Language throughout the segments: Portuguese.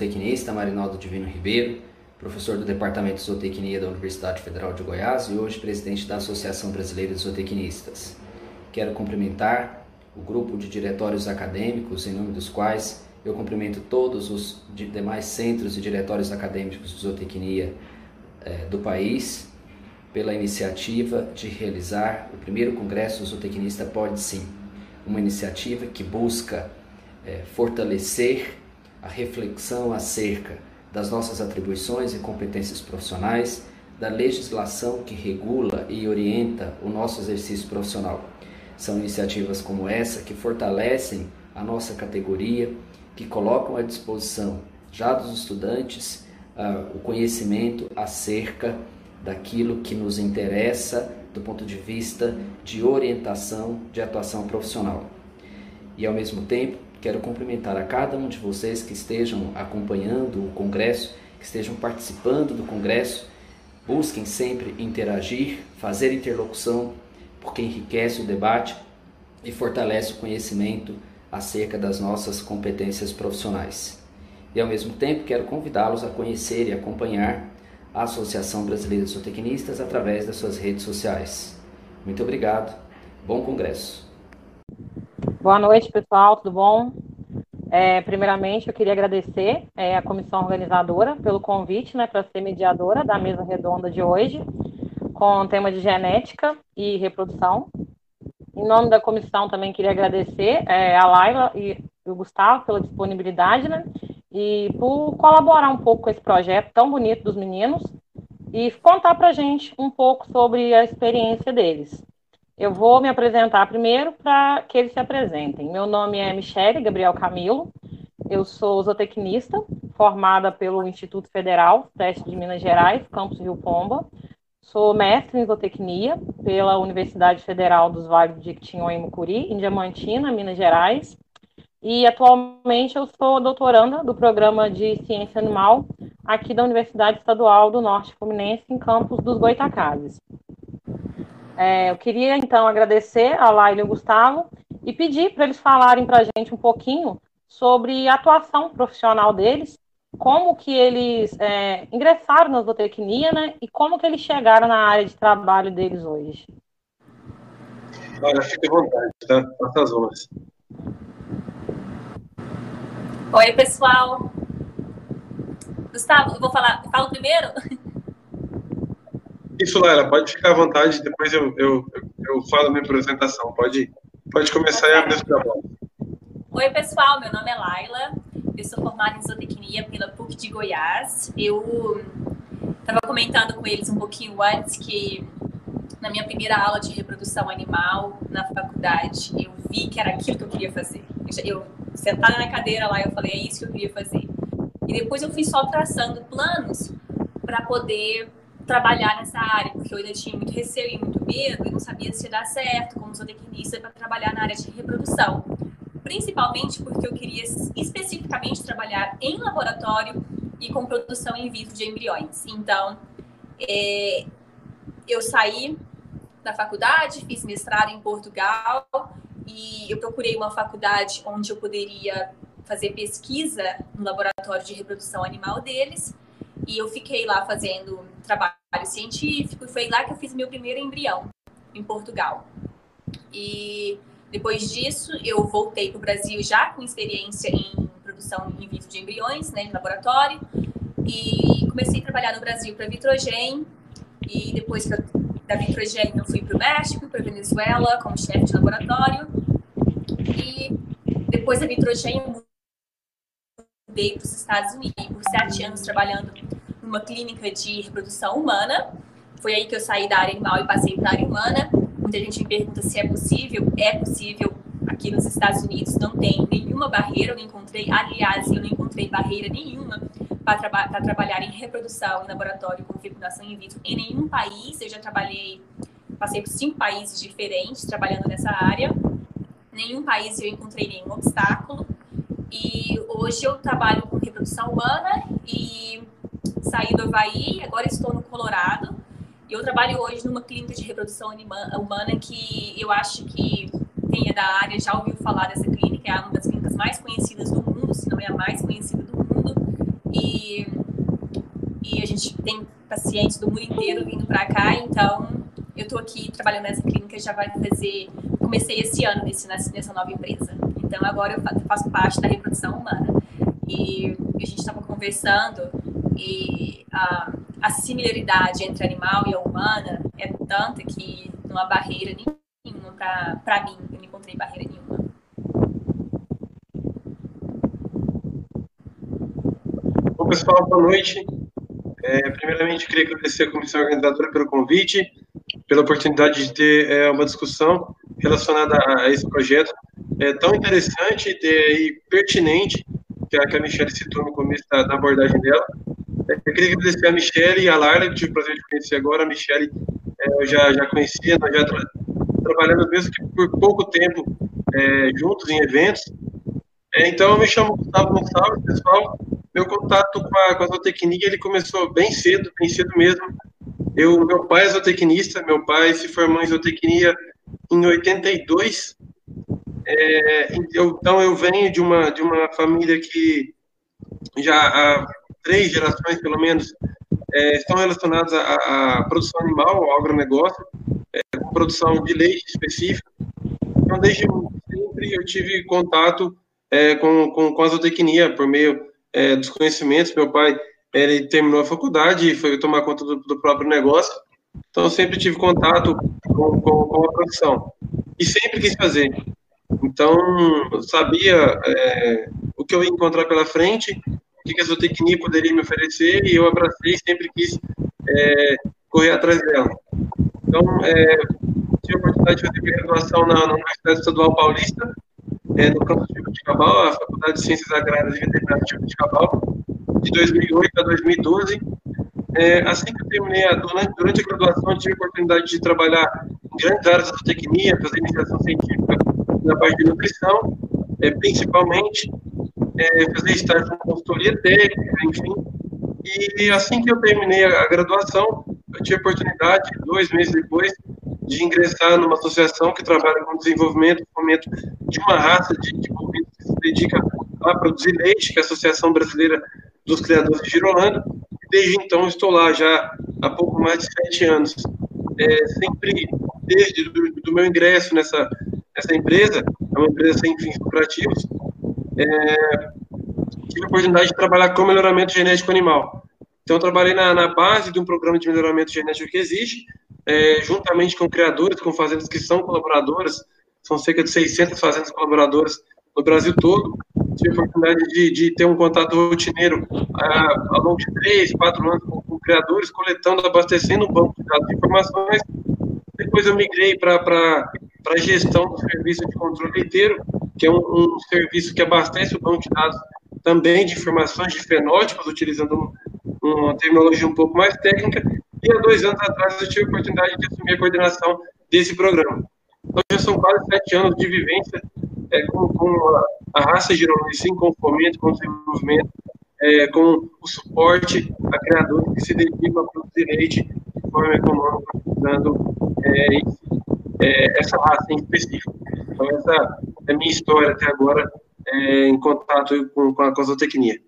zootecnista Marinaldo Divino Ribeiro, professor do Departamento de Zootecnia da Universidade Federal de Goiás e hoje presidente da Associação Brasileira de Zootecnistas. Quero cumprimentar o grupo de diretórios acadêmicos, em nome dos quais eu cumprimento todos os demais centros e diretórios acadêmicos de zootecnia eh, do país pela iniciativa de realizar o primeiro Congresso Zootecnista Pode Sim, uma iniciativa que busca eh, fortalecer a reflexão acerca das nossas atribuições e competências profissionais, da legislação que regula e orienta o nosso exercício profissional. São iniciativas como essa que fortalecem a nossa categoria, que colocam à disposição já dos estudantes uh, o conhecimento acerca daquilo que nos interessa do ponto de vista de orientação de atuação profissional. E ao mesmo tempo, quero cumprimentar a cada um de vocês que estejam acompanhando o congresso, que estejam participando do congresso. Busquem sempre interagir, fazer interlocução, porque enriquece o debate e fortalece o conhecimento acerca das nossas competências profissionais. E ao mesmo tempo quero convidá-los a conhecer e acompanhar a Associação Brasileira de Zootecnistas através das suas redes sociais. Muito obrigado. Bom congresso. Boa noite, pessoal. Tudo bom? É, primeiramente, eu queria agradecer é, a comissão organizadora pelo convite né, para ser mediadora da mesa redonda de hoje, com o tema de genética e reprodução. Em nome da comissão, também queria agradecer é, a Laila e o Gustavo pela disponibilidade, né? E por colaborar um pouco com esse projeto tão bonito dos meninos e contar para a gente um pouco sobre a experiência deles. Eu vou me apresentar primeiro para que eles se apresentem. Meu nome é Michele Gabriel Camilo, eu sou zootecnista, formada pelo Instituto Federal Teste de Minas Gerais, campus Rio Pomba, Sou mestre em zootecnia pela Universidade Federal dos Vales de Jequitinhonha e Mucuri, em Diamantina, Minas Gerais. E atualmente eu sou doutoranda do programa de ciência animal aqui da Universidade Estadual do Norte Fluminense, em campus dos Goitacazes. É, eu queria então agradecer a Laila e o Gustavo e pedir para eles falarem para a gente um pouquinho sobre a atuação profissional deles como que eles é, ingressaram na zootecnia, né? E como que eles chegaram na área de trabalho deles hoje. Olha, fique à vontade, tá? Faça as honras. Oi, pessoal. Gustavo, eu vou falar. Falo primeiro? Isso, Laila, pode ficar à vontade, depois eu, eu, eu falo a minha apresentação. Pode, pode começar e abrir o Oi, pessoal, meu nome é Laila, eu sou formada em zootecnia pela PUC de Goiás. Eu estava comentando com eles um pouquinho antes que na minha primeira aula de reprodução animal na faculdade, eu vi que era aquilo que eu queria fazer. Eu, sentada na cadeira lá, eu falei, é isso que eu queria fazer. E depois eu fui só traçando planos para poder trabalhar nessa área, porque eu ainda tinha muito receio e muito medo e não sabia se ia dar certo como zootecnista para trabalhar na área de reprodução principalmente porque eu queria especificamente trabalhar em laboratório e com produção in vitro de embriões. Então, é, eu saí da faculdade, fiz mestrado em Portugal e eu procurei uma faculdade onde eu poderia fazer pesquisa no laboratório de reprodução animal deles. E eu fiquei lá fazendo trabalho científico e foi lá que eu fiz meu primeiro embrião, em Portugal. E depois disso, eu voltei para o Brasil já com experiência em produção in vitro de embriões, né, em laboratório, e comecei a trabalhar no Brasil para Vitrogen, e depois eu, da Vitrogen eu fui para o México, para Venezuela, como chefe de laboratório, e depois da Vitrogen mudei para os Estados Unidos, por sete anos trabalhando numa clínica de reprodução humana, foi aí que eu saí da área animal e passei para a área humana, Muita gente me pergunta se é possível. É possível. Aqui nos Estados Unidos não tem nenhuma barreira, eu não encontrei, aliás, eu não encontrei barreira nenhuma para traba trabalhar em reprodução em laboratório com fecundação in vitro em nenhum país. Eu já trabalhei, passei por cinco países diferentes trabalhando nessa área. Nenhum país eu encontrei nenhum obstáculo. E hoje eu trabalho com reprodução humana e saí do Havaí, agora estou no Colorado eu trabalho hoje numa clínica de reprodução humana que eu acho que quem é da área já ouviu falar dessa clínica, é uma das clínicas mais conhecidas do mundo, se não é a mais conhecida do mundo. e, e a gente tem pacientes do mundo inteiro vindo para cá, então eu estou aqui trabalhando nessa clínica já vai fazer, comecei esse ano nesse, nessa nova empresa. Então agora eu faço parte da reprodução humana. E a gente estava conversando e a, a similaridade entre animal e a humana é tanta que não há barreira nenhuma para mim, eu não encontrei barreira nenhuma. Bom, pessoal, boa noite. É, primeiramente, queria agradecer a comissão organizadora pelo convite, pela oportunidade de ter é, uma discussão relacionada a, a esse projeto é, tão interessante e pertinente que a, que a Michelle citou no começo da, da abordagem dela. É, eu queria agradecer a Michelle e a Lara, que tive o prazer de conhecer agora. A Michelle é, eu já, já conhecia, nós já tra trabalhamos mesmo que por pouco tempo é, juntos em eventos. É, então, eu me chamo Gustavo Gonçalves, pessoal. Meu contato com a, com a zootecnia, ele começou bem cedo, bem cedo mesmo. Eu, meu pai é zootecnista, meu pai se formou em zootecnia em 82. É, eu, então, eu venho de uma, de uma família que já há três gerações, pelo menos, é, estão relacionadas à, à, produção animal, ao agronegócio, é, produção de leite específico. Então, desde sempre eu tive contato é, com, com, com a zootecnia por meio é, dos conhecimentos. Meu pai ele terminou a faculdade e foi tomar conta do, do próprio negócio. Então, sempre tive contato com, com, com, a produção. E sempre quis fazer. Então, eu sabia é, o que eu ia encontrar pela frente, o que a zootecnia poderia me oferecer, e eu abracei sempre quis é, correr atrás dela. Então, é, tive a oportunidade de fazer graduação na, na Universidade Estadual Paulista, é, no campus de Jabuticabal, a Faculdade de Ciências Agrárias e Veterinárias de Jabuticabal, de 2008 a 2012. É, assim que eu terminei, a, durante, durante a graduação, tive a oportunidade de trabalhar em grandes áreas da zootecnia, fazer iniciação científica na parte de nutrição, é, principalmente, é, fazer estágio com consultoria técnica, enfim. E assim que eu terminei a, graduação, eu tive a oportunidade, dois meses depois, de ingressar numa associação que trabalha com desenvolvimento fomento de uma raça de, de bovinos que se dedica a produzir leite, que é a Associação Brasileira dos Criadores de Girolando. Desde então estou lá já há pouco mais de sete anos. É, sempre desde do, do, meu ingresso nessa, nessa empresa, é uma empresa sem fins lucrativos, é, tive a oportunidade de trabalhar com melhoramento genético animal. Então, trabalhei na, na, base de um programa de melhoramento genético que existe, é, juntamente com criadores, com fazendas que são colaboradoras, são cerca de 600 fazendas colaboradoras no Brasil todo. Tive a oportunidade de, de ter um contato rotineiro ah, ao longo de três, quatro anos com, com, criadores, coletando, abastecendo um banco de dados de informações. Depois eu migrei para a gestão do serviço de controle leiteiro, que é um, um, serviço que abastece o banco de dados também de informações de fenótipos, utilizando uma terminologia um pouco mais técnica. E há dois anos atrás eu tive a oportunidade de assumir a coordenação desse programa. Então já são quase sete anos de vivência é, com, com a, a, raça com o fomento, com o desenvolvimento, é, com o suporte a criadores que se dedicam a produzir leite de forma econômica, dando é, é, essa raça em específico. Então, essa é a minha história até agora é, em contato com, com a zootecnia.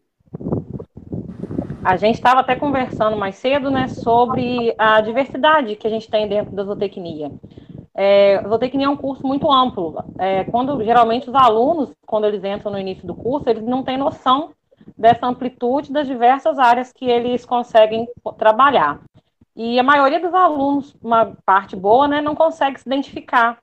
A gente estava até conversando mais cedo, né, sobre a diversidade que a gente tem dentro da zootecnia. É, zootecnia é um curso muito amplo. É, quando geralmente os alunos, quando eles entram no início do curso, eles não têm noção dessa amplitude das diversas áreas que eles conseguem trabalhar. E a maioria dos alunos, uma parte boa, né, não consegue se identificar,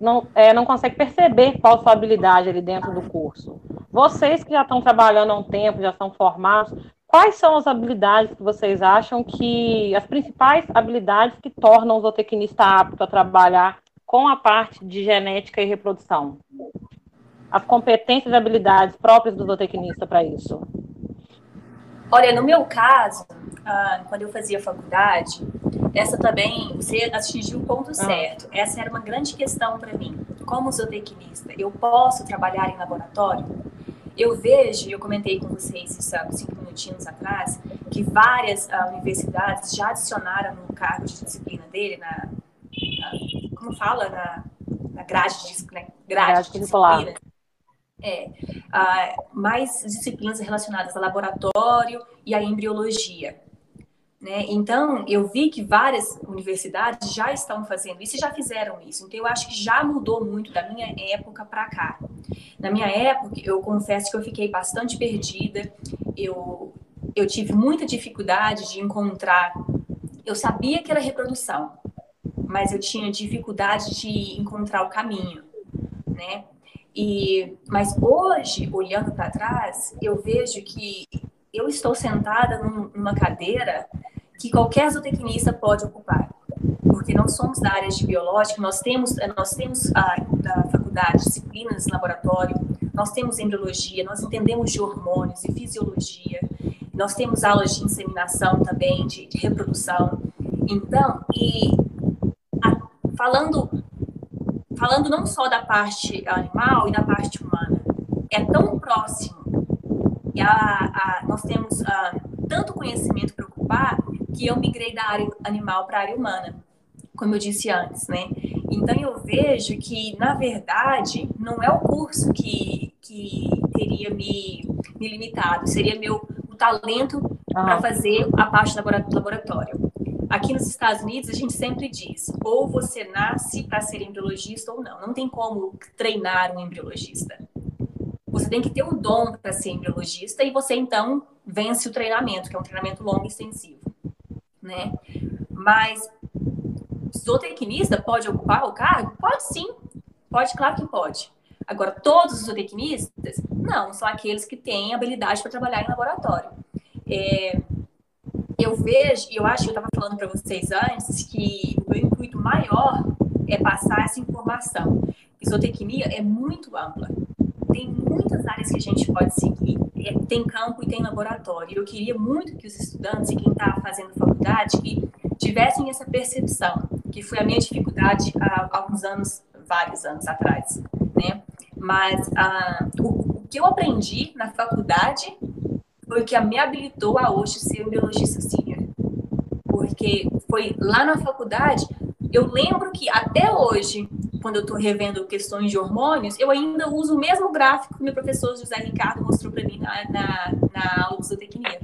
não, é, não consegue perceber qual sua habilidade ali dentro do curso. Vocês que já estão trabalhando há um tempo, já são formados, Quais são as habilidades que vocês acham que as principais habilidades que tornam o zootecnista apto a trabalhar com a parte de genética e reprodução? As competências e habilidades próprias do zootecnista para isso? Olha, no meu caso, ah, quando eu fazia faculdade, essa também, você atingiu o ponto ah. certo. Essa era uma grande questão para mim. Como zootecnista, eu posso trabalhar em laboratório? Eu vejo, eu comentei com vocês isso há cinco minutinhos atrás, que várias uh, universidades já adicionaram no cargo de disciplina dele, na, na como fala, na, na grade de, né, grade de disciplina, é, uh, mais disciplinas relacionadas a laboratório e a embriologia. Né? Então, eu vi que várias universidades já estão fazendo isso e já fizeram isso. Então, eu acho que já mudou muito da minha época para cá. Na minha época, eu confesso que eu fiquei bastante perdida. Eu, eu tive muita dificuldade de encontrar. Eu sabia que era reprodução, mas eu tinha dificuldade de encontrar o caminho, né? E, mas hoje, olhando para trás, eu vejo que eu estou sentada numa cadeira que qualquer zootecnista pode ocupar, porque nós somos da área de biológica, nós temos nós temos a da faculdade disciplinas laboratório, nós temos embriologia, nós entendemos de hormônios e fisiologia, nós temos aulas de inseminação também, de, de reprodução. Então, e a, falando falando não só da parte animal e da parte humana, é tão próximo e a, a, nós temos a, tanto conhecimento para ocupar que eu migrei da área animal para a área humana, como eu disse antes, né? Então eu vejo que, na verdade, não é o curso que, que teria me, me limitado, seria meu o talento ah. para fazer a parte do laboratório. Aqui nos Estados Unidos, a gente sempre diz: ou você nasce para ser embriologista ou não. Não tem como treinar um embriologista. Você tem que ter o dom para ser embriologista e você então vence o treinamento, que é um treinamento longo e extensivo, né? Mas zootecnista pode ocupar o cargo? Pode sim. Pode, claro que pode. Agora, todos os zootecnistas, não, são aqueles que têm habilidade para trabalhar em laboratório. É, eu vejo, eu acho que eu estava falando para vocês antes, que o meu intuito maior é passar essa informação. Isotecnia é muito ampla. Tem muitas áreas que a gente pode seguir. É, tem campo e tem laboratório. Eu queria muito que os estudantes e quem está fazendo faculdade que tivessem essa percepção, que foi a minha dificuldade há alguns anos, vários anos atrás, né? Mas ah, o, o que eu aprendi na faculdade foi o que me habilitou a hoje ser biologista senior. Porque foi lá na faculdade, eu lembro que até hoje, quando eu estou revendo questões de hormônios, eu ainda uso o mesmo gráfico que meu professor José Ricardo mostrou para mim na, na, na, aula de zootecnia,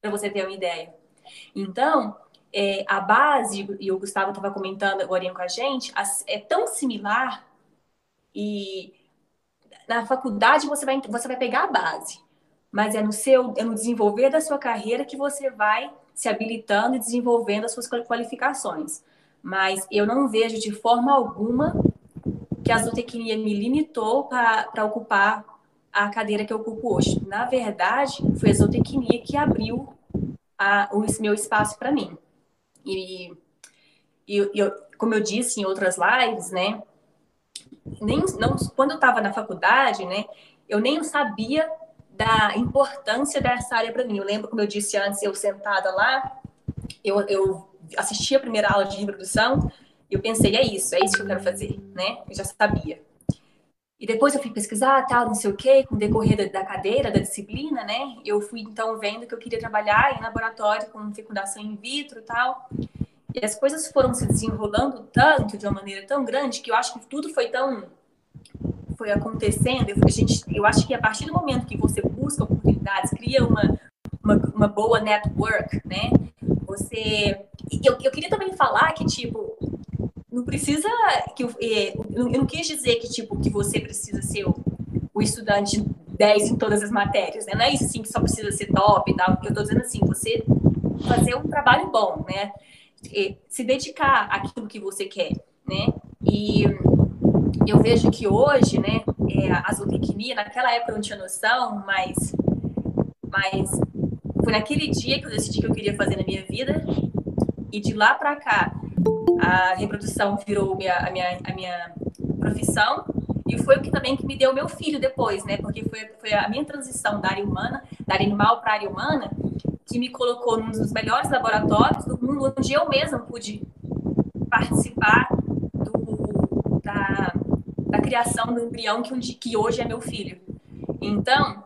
para você ter uma ideia. Então, é, a base, e o Gustavo estava comentando agora com a gente, é tão similar e na faculdade você vai, você vai pegar a base mas é no seu, é no desenvolver da sua carreira que você vai se habilitando e desenvolvendo as suas qualificações. Mas eu não vejo de forma alguma que a zootecnia me limitou para ocupar a cadeira que eu ocupo hoje. Na verdade, foi a zootecnia que abriu a, o meu espaço para mim. E, e eu, como eu disse em outras lives, né, nem, não, quando eu estava na faculdade, né, eu nem sabia da importância dessa área para mim. Eu lembro, como eu disse antes, eu sentada lá, eu, eu assisti a primeira aula de reprodução e eu pensei, é isso, é isso que eu quero fazer, né? Eu já sabia. E depois eu fui pesquisar, tal, não sei o quê, com o decorrer da, cadeira, da disciplina, né? Eu fui, então, vendo que eu queria trabalhar em laboratório com fecundação in vitro tal. E as coisas foram se desenrolando tanto, de uma maneira tão grande, que eu acho que tudo foi tão foi acontecendo, eu, a gente, eu acho que a partir do momento que você busca oportunidades, cria uma, uma, uma boa network, né? Você. Eu, eu queria também falar que, tipo, não precisa. que é, Eu não quis dizer que, tipo, que você precisa ser o, o estudante 10 em todas as matérias, né? Não é isso assim que só precisa ser top e tal. Eu tô dizendo assim, você fazer um trabalho bom, né? Se dedicar àquilo que você quer, né? E eu vejo que hoje, né, é, a zootecnia, naquela época eu não tinha noção, mas, mas foi naquele dia que eu decidi que eu queria fazer na minha vida, e de lá para cá, a reprodução virou minha, a, minha, a minha profissão, e foi o que também que me deu meu filho depois, né, porque foi, foi a minha transição da área humana, da área animal para a área humana, que me colocou num dos melhores laboratórios do mundo, onde eu mesma pude participar do, da, criação do embrião que, um, que hoje é meu filho. Então,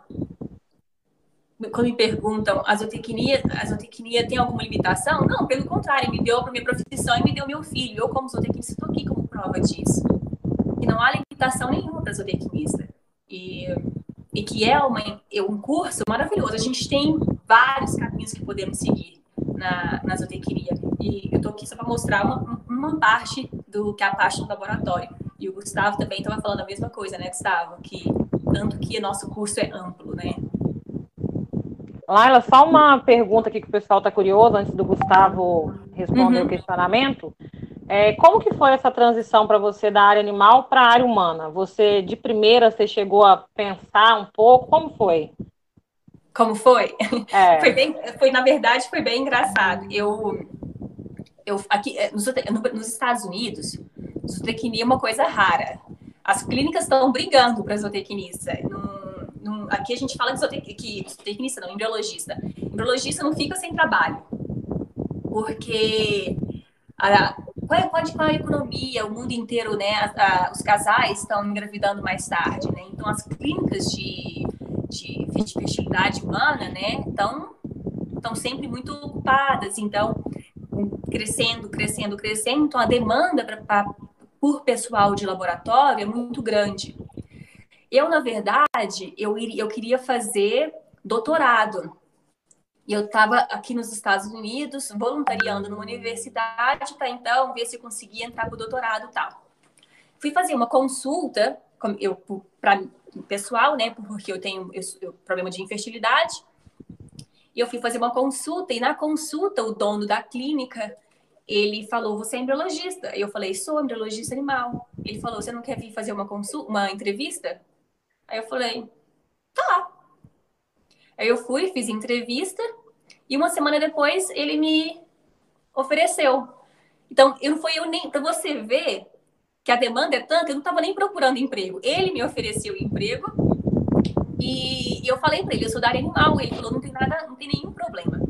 quando me perguntam, a zootecnia, a zootecnia tem alguma limitação? Não, pelo contrário, me deu para minha profissão e me deu meu filho. Eu, como zootecnista, estou aqui como prova disso. E não há limitação nenhuma para zootecnista. e, e que é uma, é um curso maravilhoso. A gente tem vários caminhos que podemos seguir na, na zootecnia. E eu estou aqui só para mostrar uma, uma parte do que é a parte do laboratório. E o Gustavo também estava falando a mesma coisa, né, Gustavo? Que tanto que nosso curso é amplo, né? Laila, só uma pergunta aqui que o pessoal está curioso, antes do Gustavo responder uhum. o questionamento. É, como que foi essa transição para você da área animal para a área humana? Você, de primeira, você chegou a pensar um pouco? Como foi? Como foi? É. Foi, bem, foi, na verdade, foi bem engraçado. Eu, eu aqui, é, nos, nos Estados Unidos, zootecnia é uma coisa rara. As clínicas estão brigando para zootecnista. aqui a gente fala de zootecnista, não, embriologista. Embriologista não fica sem trabalho. Porque a, qual, pode com a economia, o mundo inteiro, né? A, a, os casais estão engravidando mais tarde, né? Então, as clínicas de, de fertilidade humana, né? Estão estão sempre muito ocupadas, então crescendo, crescendo, crescendo. Então, a demanda pra, por pessoal de laboratório é muito grande. Eu, na verdade, eu, eu queria fazer doutorado. E eu estava aqui nos Estados Unidos, voluntariando numa universidade para então ver se conseguia entrar para o doutorado e tal. Fui fazer uma consulta, eu para pessoal, né, porque eu tenho eu, eu, problema de infertilidade. E eu fui fazer uma consulta e na consulta o dono da clínica ele falou: "Você é embriologista?" Eu falei: "Sou embriologista animal." Ele falou: "Você não quer vir fazer uma consulta, uma entrevista?" Aí eu falei: "Tá." Aí eu fui, fiz entrevista e uma semana depois ele me ofereceu. Então, eu não foi eu nem para você ver que a demanda é tanta, eu não estava nem procurando emprego. Ele me ofereceu emprego e eu falei para ele, eu sou da área animal. Ele falou, não tem nada, não tem nenhum problema.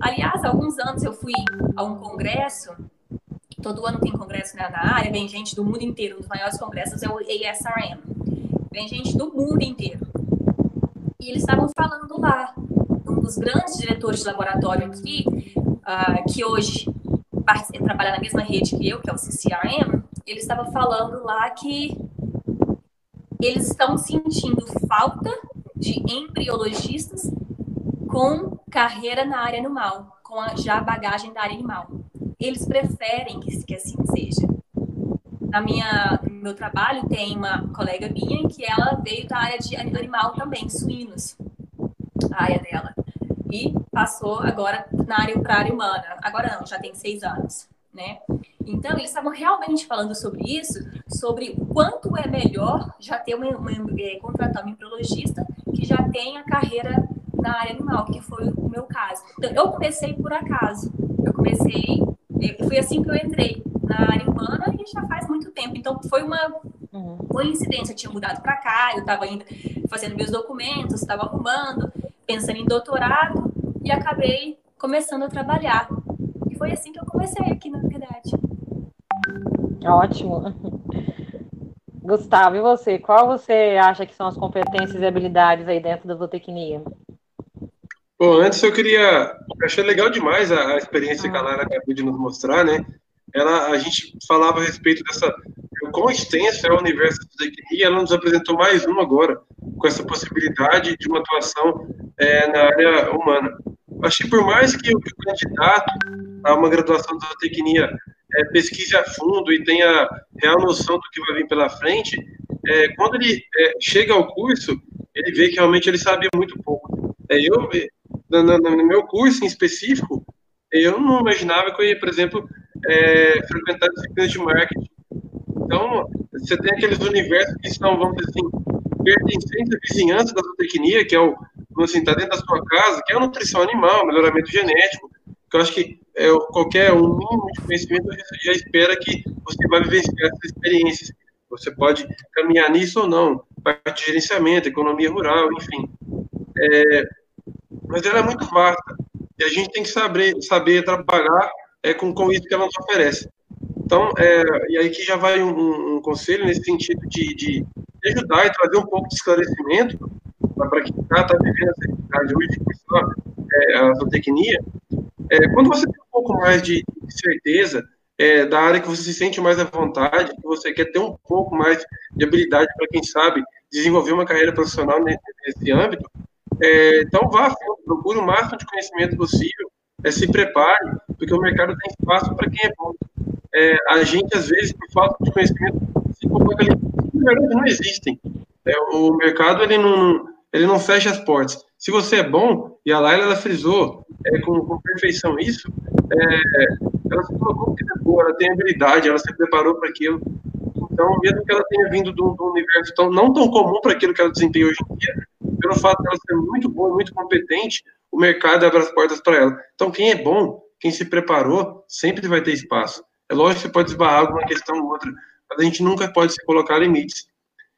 Aliás, há alguns anos eu fui a um congresso. Todo ano tem congresso na, área, vem gente do mundo inteiro. Um dos maiores congressos é o ASRM. Vem gente do mundo inteiro. E eles estavam falando lá, um dos grandes diretores de laboratório aqui, uh, que hoje trabalha na mesma rede que eu, que é o CCRM, ele estava falando lá que eles estão sentindo falta de embriologistas com carreira na área animal, com a, já bagagem da área animal. Eles preferem que, que assim seja na minha, no meu trabalho tem uma colega minha que ela veio da área de animal também, suínos, a área dela. E passou agora na área para área humana. Agora não, já tem seis anos, né? Então, eles estavam realmente falando sobre isso, sobre o quanto é melhor já ter uma, uma, é, contratar um embriologista que já tem a carreira na área animal, que foi o meu caso. Então, eu comecei por acaso. Eu comecei, foi assim que eu entrei na área humana e já faz muito tempo. Então foi uma coincidência. Eu tinha mudado para cá, eu estava ainda fazendo meus documentos, estava arrumando, pensando em doutorado e acabei começando a trabalhar. E foi assim que eu comecei aqui, na verdade. Ótimo. Gustavo, e você? Qual você acha que são as competências e habilidades aí dentro da zootecnia? Bom, antes eu queria. Eu achei legal demais a, a experiência ah. que a Lara acabou de nos mostrar, né? ela, a gente falava a respeito dessa quão extenso é o universo da zootecnia, ela nos apresentou mais uma agora, com essa possibilidade de uma atuação é, na área humana. Acho que por mais que o, candidato a uma graduação de zootecnia é, pesquise a fundo e tenha real noção do que vai vir pela frente, é, quando ele é, chega ao curso, ele vê que realmente ele sabe muito pouco. É, eu, no, no, meu curso em específico, eu não imaginava que eu ia, por exemplo, é, frequentar disciplinas de marketing. Então, você tem aqueles universos que são, vamos dizer assim, pertencentes à vizinhança da zootecnia, que é o, assim, tá dentro da sua casa, que é a nutrição animal, melhoramento genético, que eu acho que é, qualquer um mínimo de conhecimento já espera que você vai vivenciar essas experiências. Você pode caminhar nisso ou não, parte de gerenciamento, economia rural, enfim. É, mas ela é muito vasta, e a gente tem que saber, saber trabalhar é, com, com isso que ela nos oferece. Então, é, e aí que já vai um, um conselho nesse sentido de, de, ajudar e trazer um pouco de esclarecimento para quem está tá vivendo essa realidade hoje é, a zootecnia. É, quando você tem um pouco mais de, de certeza é, da área que você se sente mais à vontade, que você quer ter um pouco mais de habilidade para quem sabe desenvolver uma carreira profissional nesse, nesse âmbito, é, então vá, procure o máximo de conhecimento possível, é, se prepare, porque o mercado tem espaço para quem é bom. É, a gente, às vezes, por falta de conhecimento, se coloca ali, verdade não existem. É, o mercado, ele não, ele não fecha as portas. Se você é bom, e a Laila, ela frisou é, com, com, perfeição isso, é, ela se colocou que é boa, ela tem habilidade, ela se preparou para aquilo. Então, mesmo que ela tenha vindo de um, de um universo tão, não tão comum para aquilo que ela desempenha hoje em dia, pelo fato de ela ser muito boa, muito competente, o mercado abre as portas para ela. Então, quem é bom, quem se preparou, sempre vai ter espaço. É lógico que você pode esbarrar alguma questão ou outra, mas a gente nunca pode se colocar limites.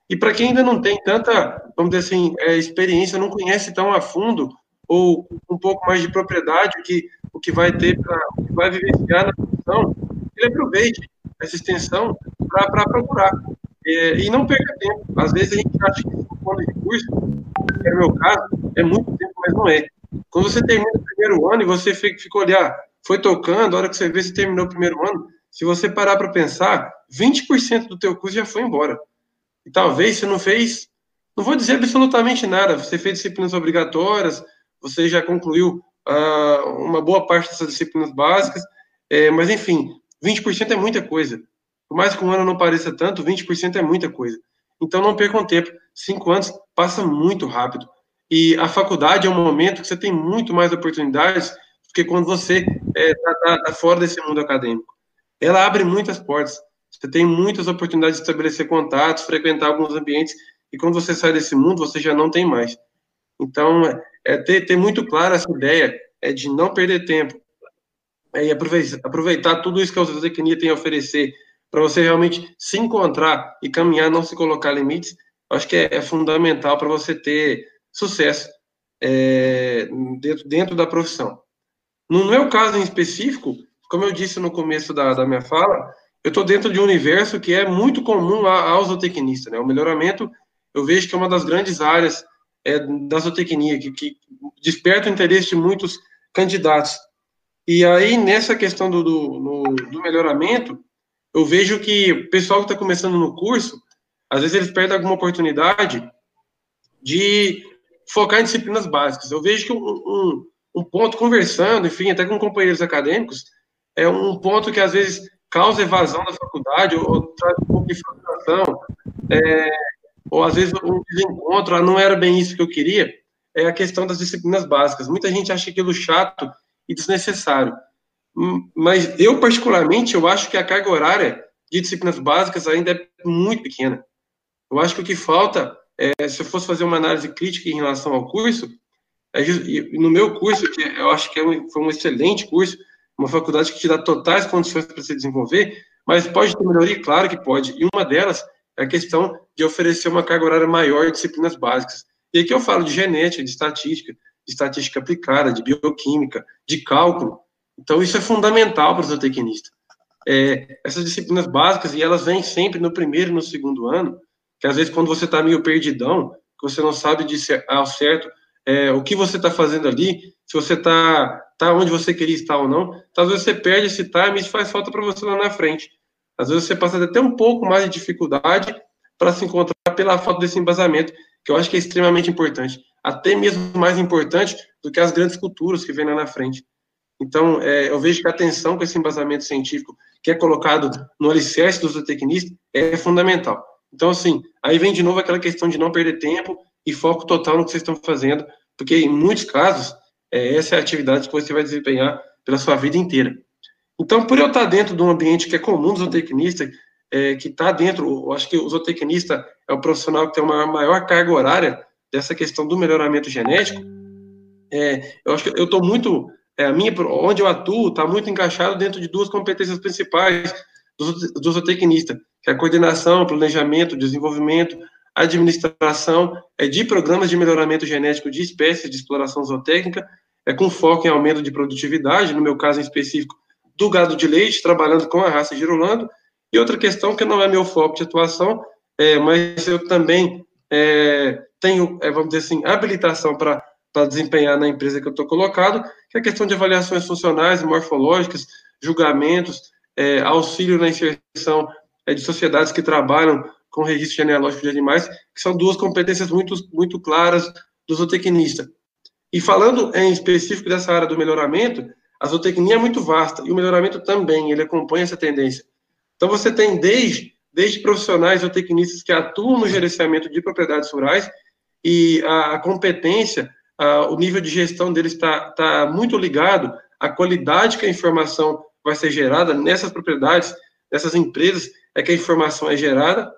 E para quem ainda não tem tanta, vamos dizer assim, é, experiência, não conhece tão a fundo, ou um pouco mais de propriedade, o que, o que vai ter, para vai vivenciar na função, ele aproveite essa extensão para procurar. É, e não perca tempo. Às vezes a gente acha que anos de curso, que é o meu caso, é muito tempo, mas não é. Quando você termina o primeiro ano e você ficou ali, ah, foi tocando, a hora que você vê, você terminou o primeiro ano, se você parar para pensar, 20% do teu curso já foi embora. E talvez você não fez, não vou dizer absolutamente nada, você fez disciplinas obrigatórias, você já concluiu uh, uma boa parte dessas disciplinas básicas, é, mas enfim, 20% é muita coisa. Por mais que um ano não pareça tanto, 20% é muita coisa. Então não percam tempo. Cinco anos passa muito rápido. E a faculdade é um momento que você tem muito mais oportunidades do que quando você está é, tá, tá, tá fora desse mundo acadêmico. Ela abre muitas portas. Você tem muitas oportunidades de estabelecer contatos, frequentar alguns ambientes, e quando você sai desse mundo, você já não tem mais. Então, é ter, ter muito clara essa ideia é de não perder tempo é, e aproveitar, aproveitar tudo isso que a zootecnia tem a oferecer para você realmente se encontrar e caminhar, não se colocar limites, acho que é, é fundamental para você ter sucesso é, dentro, dentro da profissão. No meu caso em específico, como eu disse no começo da, da minha fala, eu estou dentro de um universo que é muito comum ao zootecnista. Né? O melhoramento, eu vejo que é uma das grandes áreas é, da zootecnia, que, que desperta o interesse de muitos candidatos. E aí, nessa questão do, do, no, do melhoramento, eu vejo que o pessoal que está começando no curso, às vezes eles perdem alguma oportunidade de focar em disciplinas básicas. Eu vejo que um, um, um ponto, conversando, enfim, até com companheiros acadêmicos, é um ponto que às vezes causa evasão da faculdade, ou, ou traz um pouco de frustração, é, ou às vezes um desencontro, ah, não era bem isso que eu queria, é a questão das disciplinas básicas. Muita gente acha aquilo chato e desnecessário. Hum, mas eu, particularmente, eu acho que a carga horária de disciplinas básicas ainda é muito pequena. Eu acho que o que falta, é, se eu fosse fazer uma análise crítica em relação ao curso, é, no meu curso, que eu acho que é um, foi um excelente curso, uma faculdade que te dá totais condições para se desenvolver, mas pode ter melhoria? Claro que pode. E uma delas é a questão de oferecer uma carga horária maior de disciplinas básicas. E aqui eu falo de genética, de estatística, de estatística aplicada, de bioquímica, de cálculo. Então, isso é fundamental para o zootecnista. É, essas disciplinas básicas, e elas vêm sempre no primeiro e no segundo ano, que às vezes quando você está meio perdidão, que você não sabe de ao certo é, o que você está fazendo ali, se você está tá onde você queria estar ou não, então, às vezes você perde esse time e isso faz falta para você lá na frente. Às vezes você passa até um pouco mais de dificuldade para se encontrar pela falta desse embasamento, que eu acho que é extremamente importante, até mesmo mais importante do que as grandes culturas que vêm lá na frente. Então, é, eu vejo que a atenção com esse embasamento científico que é colocado no alicerce do zootecnista é fundamental. Então, assim, aí vem de novo aquela questão de não perder tempo e foco total no que vocês estão fazendo, porque em muitos casos, é, essa é a atividade que você vai desempenhar pela sua vida inteira. Então, por eu estar dentro de um ambiente que é comum do zootecnista, é, que está dentro, eu acho que o zootecnista é o profissional que tem uma maior carga horária dessa questão do melhoramento genético, é, eu acho que eu estou muito, é, a minha, onde eu atuo, está muito encaixado dentro de duas competências principais do, zootecnista, que é a coordenação, planejamento, desenvolvimento, administração é, de programas de melhoramento genético de espécies de exploração zootécnica, é com foco em aumento de produtividade, no meu caso em específico, do gado de leite, trabalhando com a raça girolando, e outra questão que não é meu foco de atuação, é, mas eu também é, tenho, é, vamos dizer assim, habilitação para desempenhar na empresa que eu estou colocado, que é a questão de avaliações funcionais e morfológicas, julgamentos, é, auxílio na inserção é, de sociedades que trabalham com registro genealógico de animais, que são duas competências muito, muito claras do zootecnista. E falando em específico dessa área do melhoramento, a zootecnia é muito vasta e o melhoramento também, ele acompanha essa tendência. Então você tem desde, desde profissionais zootecnistas que atuam no gerenciamento de propriedades rurais e a, a competência, a, o nível de gestão deles está tá muito ligado à qualidade que a informação vai ser gerada nessas propriedades, nessas empresas, é que a informação é gerada.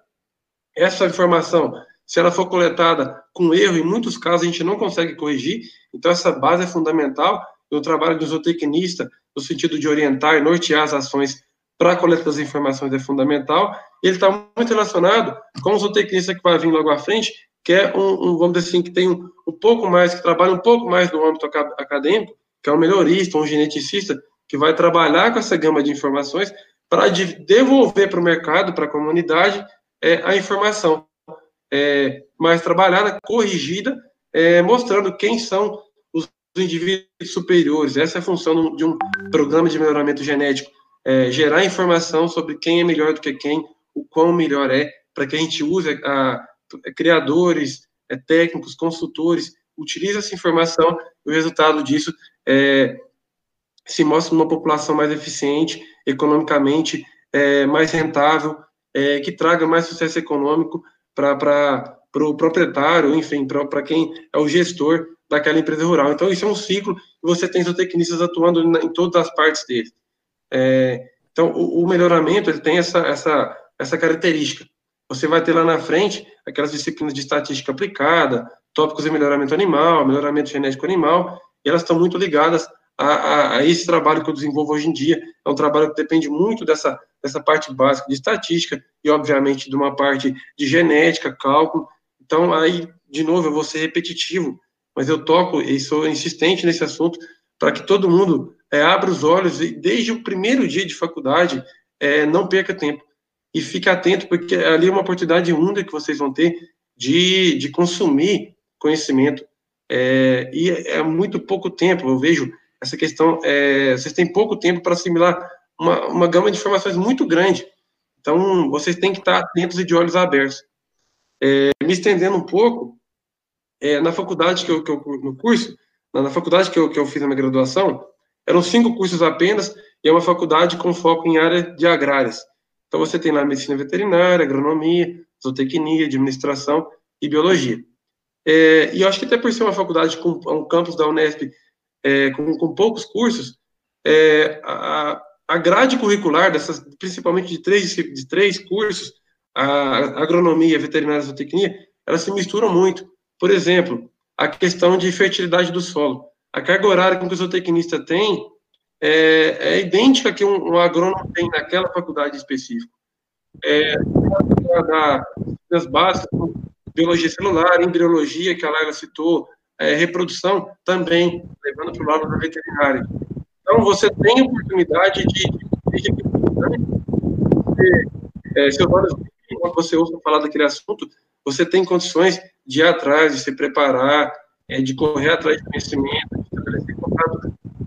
Essa informação, se ela for coletada com erro, em muitos casos a gente não consegue corrigir, então essa base é fundamental. E o trabalho do zootecnista, no sentido de orientar e nortear as ações para a coleta das informações, é fundamental. Ele está muito relacionado com o zootecnista que vai vir logo à frente, que é um, um vamos dizer assim, que tem um, um, pouco mais, que trabalha um pouco mais no âmbito acadêmico, que é um melhorista, um geneticista, que vai trabalhar com essa gama de informações para de, devolver para o mercado, para a comunidade, é, a informação. É, trabalhada, corrigida, é, mostrando quem são os indivíduos superiores. Essa é a função de um programa de melhoramento genético. É, gerar informação sobre quem é melhor do que quem, o quão melhor é, para que a gente use a, criadores, é, técnicos, consultores, utilize essa informação e o resultado disso é, se mostra uma população mais eficiente, economicamente é, mais rentável, é, que traga mais sucesso econômico para o pro proprietário, enfim, para quem é o gestor daquela empresa rural. Então, isso é um ciclo e você tem zootecnistas atuando em todas as partes dele. É, então, o, o, melhoramento ele tem essa, essa, essa característica. Você vai ter lá na frente aquelas disciplinas de estatística aplicada, tópicos de melhoramento animal, melhoramento genético animal, e elas estão muito ligadas a, a, a, esse trabalho que eu desenvolvo hoje em dia. É um trabalho que depende muito dessa, dessa parte básica de estatística e, obviamente, de uma parte de genética, cálculo. Então, aí, de novo, eu vou ser repetitivo, mas eu toco e sou insistente nesse assunto para que todo mundo é, abra os olhos e, desde o primeiro dia de faculdade, é, não perca tempo e fique atento, porque ali é uma oportunidade única que vocês vão ter de, de consumir conhecimento. É, e é muito pouco tempo, eu vejo essa questão, é, vocês têm pouco tempo para assimilar uma, uma gama de informações muito grande. Então, vocês têm que estar atentos e de olhos abertos. É, me estendendo um pouco, é, na faculdade que eu, que eu, no curso, na, na faculdade que eu, que eu fiz a minha graduação, eram cinco cursos apenas, e é uma faculdade com foco em área de agrárias. Então, você tem lá medicina veterinária, agronomia, zootecnia, administração e biologia. É, e eu acho que até por ser uma faculdade com um campus da Unesp é, com, com, poucos cursos, é, a, a, grade curricular dessas, principalmente de três, de três cursos, a agronomia, a veterinária e a zootecnia, elas se misturam muito. Por exemplo, a questão de fertilidade do solo. A carga horária que o zootecnista tem é, é idêntica que um, um, agrônomo tem naquela faculdade específica. É, da, das bases, biologia celular, embriologia, que a Laila citou, é, reprodução, também, levando para o lado da veterinária. Então, você tem oportunidade de, de, de, de é, seus olhos, quando você ouve falar daquele assunto, você tem condições de ir atrás, de se preparar, é, de correr atrás de conhecimento, de estabelecer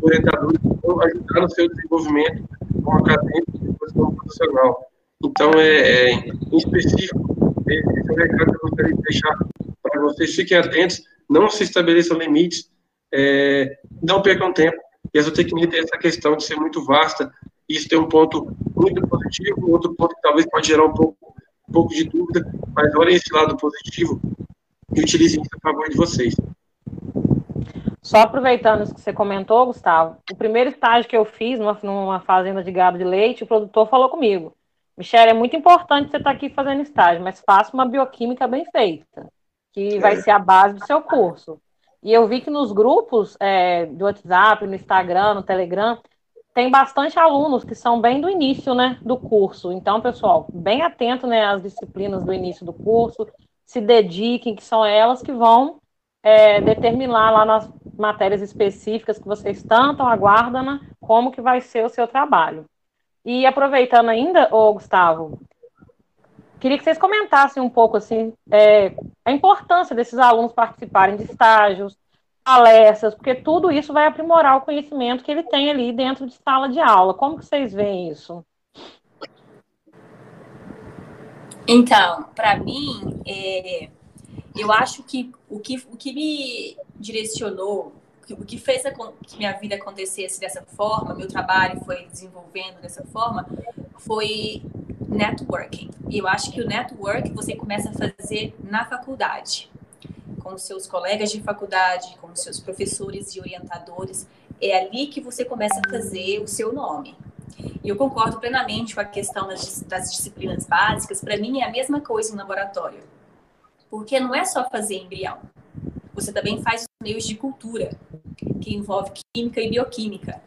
orientadores que vão ajudar no seu desenvolvimento como acadêmico e depois como profissional. Então, é, é, em específico, esse é o recado que eu gostaria de deixar para vocês. Fiquem atentos, não se estabeleçam limites, é, não percam tempo. E a zootecnia tem essa questão de ser muito vasta, isso tem um ponto muito positivo, outro ponto que talvez pode gerar um pouco, um pouco de dúvida, mas olhem esse lado positivo e utilizem isso a favor de vocês. Só aproveitando isso que você comentou, Gustavo, o primeiro estágio que eu fiz numa, numa fazenda de gado de leite, o produtor falou comigo: Michele, é muito importante você estar aqui fazendo estágio, mas faça uma bioquímica bem feita, que vai ser a base do seu curso. E eu vi que nos grupos é, do WhatsApp, no Instagram, no Telegram, tem bastante alunos que são bem do início né, do curso. Então, pessoal, bem atento né, às disciplinas do início do curso, se dediquem, que são elas que vão é, determinar lá nas matérias específicas que vocês tanto aguardam, né, como que vai ser o seu trabalho. E aproveitando ainda, ô Gustavo, queria que vocês comentassem um pouco assim é, a importância desses alunos participarem de estágios, palestras, porque tudo isso vai aprimorar o conhecimento que ele tem ali dentro de sala de aula. Como que vocês veem isso? Então, para mim, é, eu acho que o, que o que me direcionou, o que fez a, que minha vida acontecesse dessa forma, meu trabalho foi desenvolvendo dessa forma, foi networking. E eu acho que o network você começa a fazer na faculdade, com seus colegas de faculdade, com seus professores e orientadores. É ali que você começa a fazer o seu nome. E eu concordo plenamente com a questão das, das disciplinas básicas. Para mim, é a mesma coisa no laboratório. Porque não é só fazer embrião. Você também faz os meios de cultura, que envolve química e bioquímica.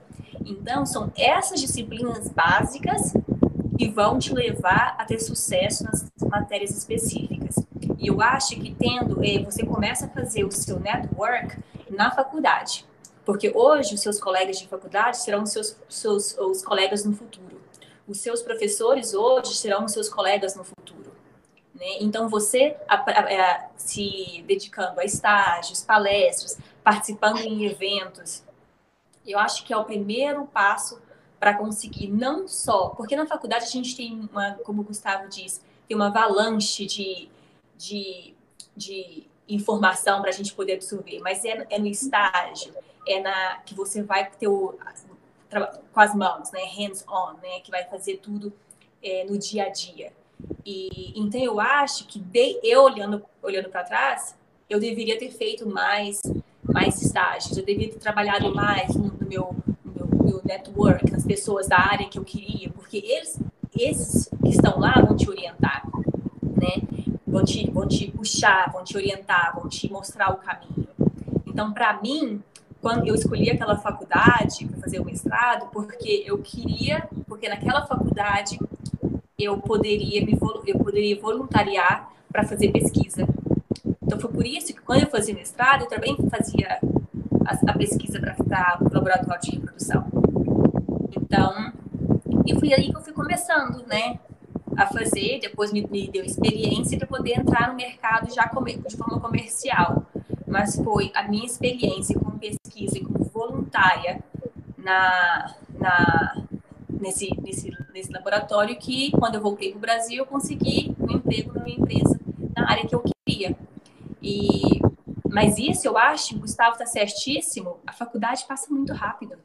Então, são essas disciplinas básicas que vão te levar a ter sucesso nas matérias específicas. E eu acho que tendo, eh, você começa a fazer o seu network na faculdade. Porque hoje os seus colegas de faculdade serão os seus, seus os colegas no futuro. Os seus professores hoje serão os seus colegas no futuro. Né? Então, você a, a, se dedicando a estágios, palestras, participando em eventos, eu acho que é o primeiro passo para conseguir não só, porque na faculdade a gente tem uma, como o Gustavo diz, tem uma avalanche de, de, de informação para a gente poder absorver, mas é, é no estágio, é na que você vai ter o, com as mãos, né, hands-on, né, que vai fazer tudo é, no dia a dia. E então eu acho que de, eu olhando olhando para trás, eu deveria ter feito mais mais estágios, eu deveria ter trabalhado mais no, no meu, meu, network, nas pessoas da área que eu queria, porque eles esses que estão lá vão te orientar, né? Vão te, vão te puxar, vão te orientar, vão te mostrar o caminho. Então, para mim, quando eu escolhi aquela faculdade para fazer o mestrado, porque eu queria, porque naquela faculdade eu poderia me eu poderia voluntariar para fazer pesquisa. Então foi por isso que quando eu fazia mestrado, eu também fazia a, a pesquisa para o laboratório de reprodução. Então, e foi aí que eu fui começando, né, a fazer, depois me, me deu experiência para poder entrar no mercado já de forma comercial mas foi a minha experiência como pesquisa e como voluntária na, na, nesse, nesse, nesse laboratório que, quando eu voltei para o Brasil, eu consegui um emprego numa empresa na área que eu queria. E, mas isso eu acho, Gustavo está certíssimo, a faculdade passa muito rápido.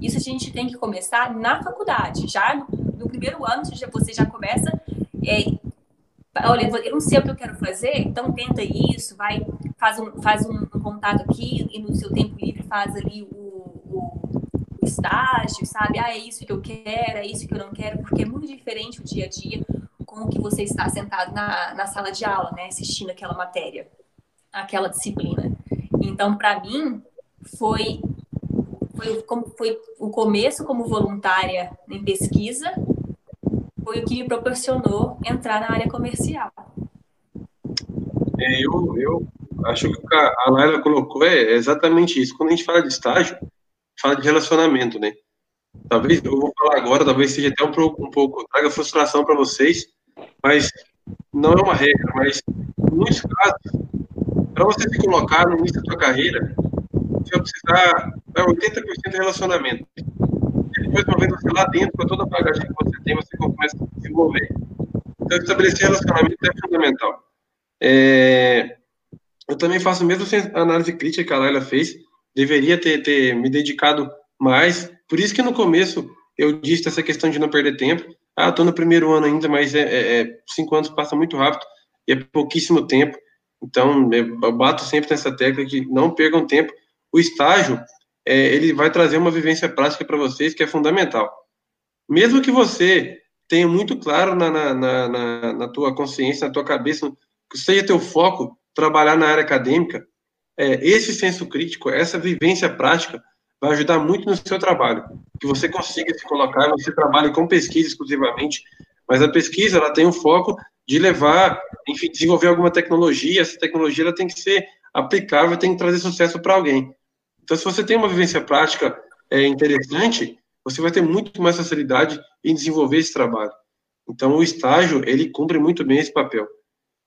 Isso a gente tem que começar na faculdade. Já no, no primeiro ano, você já, você já começa é, olha, eu não sei o que eu quero fazer, então tenta isso, vai, faz um, faz um, um contato aqui e no seu tempo livre faz ali o, estágio, sabe? Ah, é isso que eu quero, é isso que eu não quero, porque é muito diferente o dia a dia com o que você está sentado na, na sala de aula, né, assistindo aquela matéria, aquela disciplina. Então, para mim, foi foi, foi o começo como voluntária em pesquisa foi o que me proporcionou entrar na área comercial. É, eu, eu acho que a Laila colocou é exatamente isso. Quando a gente fala de estágio, fala de relacionamento, né? Talvez, eu vou falar agora, talvez seja até um pouco, um pouco traga frustração para vocês, mas não é uma regra, mas muitos casos, para você se colocar no início da sua carreira, você vai precisar, é 80% de relacionamento depois, uma vez você lá dentro, com toda a bagagem que você tem, você começa a desenvolver. Então, estabelecer relacionamento é fundamental. É, eu também faço a mesma análise crítica que a Laila fez. Deveria ter, ter me dedicado mais. Por isso que no começo eu disse essa questão de não perder tempo. Ah, estou no primeiro ano ainda, mas é, é, é, cinco anos passa muito rápido e é pouquíssimo tempo. Então, eu bato sempre nessa tecla de não percam tempo. O estágio, é, ele vai trazer uma vivência prática para vocês que é fundamental. Mesmo que você tenha muito claro na, na, na, na, tua consciência, na tua cabeça, que seja teu foco trabalhar na área acadêmica, é, esse senso crítico, essa vivência prática, vai ajudar muito no seu trabalho. Que você consiga se colocar, você trabalhe com pesquisa exclusivamente, mas a pesquisa ela tem um foco de levar, enfim, desenvolver alguma tecnologia, essa tecnologia ela tem que ser aplicável, tem que trazer sucesso para alguém. Então, se você tem uma vivência prática é, interessante, você vai ter muito mais facilidade em desenvolver esse trabalho. Então, o estágio, ele cumpre muito bem esse papel.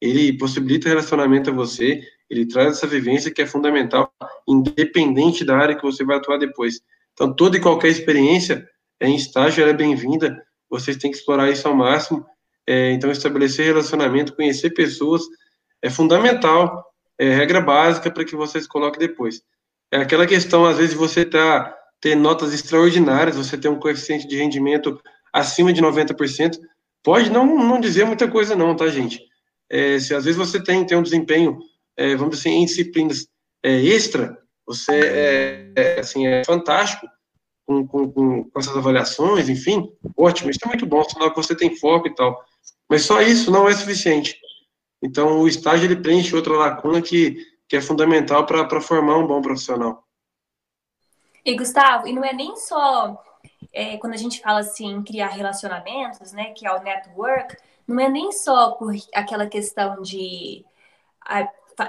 Ele possibilita relacionamento a você, ele traz essa vivência que é fundamental, independente da área que você vai atuar depois. Então, toda e qualquer experiência em estágio é bem-vinda, vocês têm que explorar isso ao máximo. É, então, estabelecer relacionamento, conhecer pessoas é fundamental, é regra básica para que vocês coloquem depois. É aquela questão, às vezes, você tá ter notas extraordinárias, você ter um coeficiente de rendimento acima de 90%, pode não, não dizer muita coisa não, tá, gente? É, se às vezes você tem, tem um desempenho, é, vamos dizer assim, em disciplinas é, extra, você é, é, assim, é fantástico com, com, com, essas avaliações, enfim, ótimo, isso é muito bom, sinal que você tem foco e tal. Mas só isso não é suficiente. Então, o estágio, ele preenche outra lacuna que, que é fundamental para formar um bom profissional. E, Gustavo, e não é nem só é, quando a gente fala assim, criar relacionamentos, né, que é o network, não é nem só por aquela questão de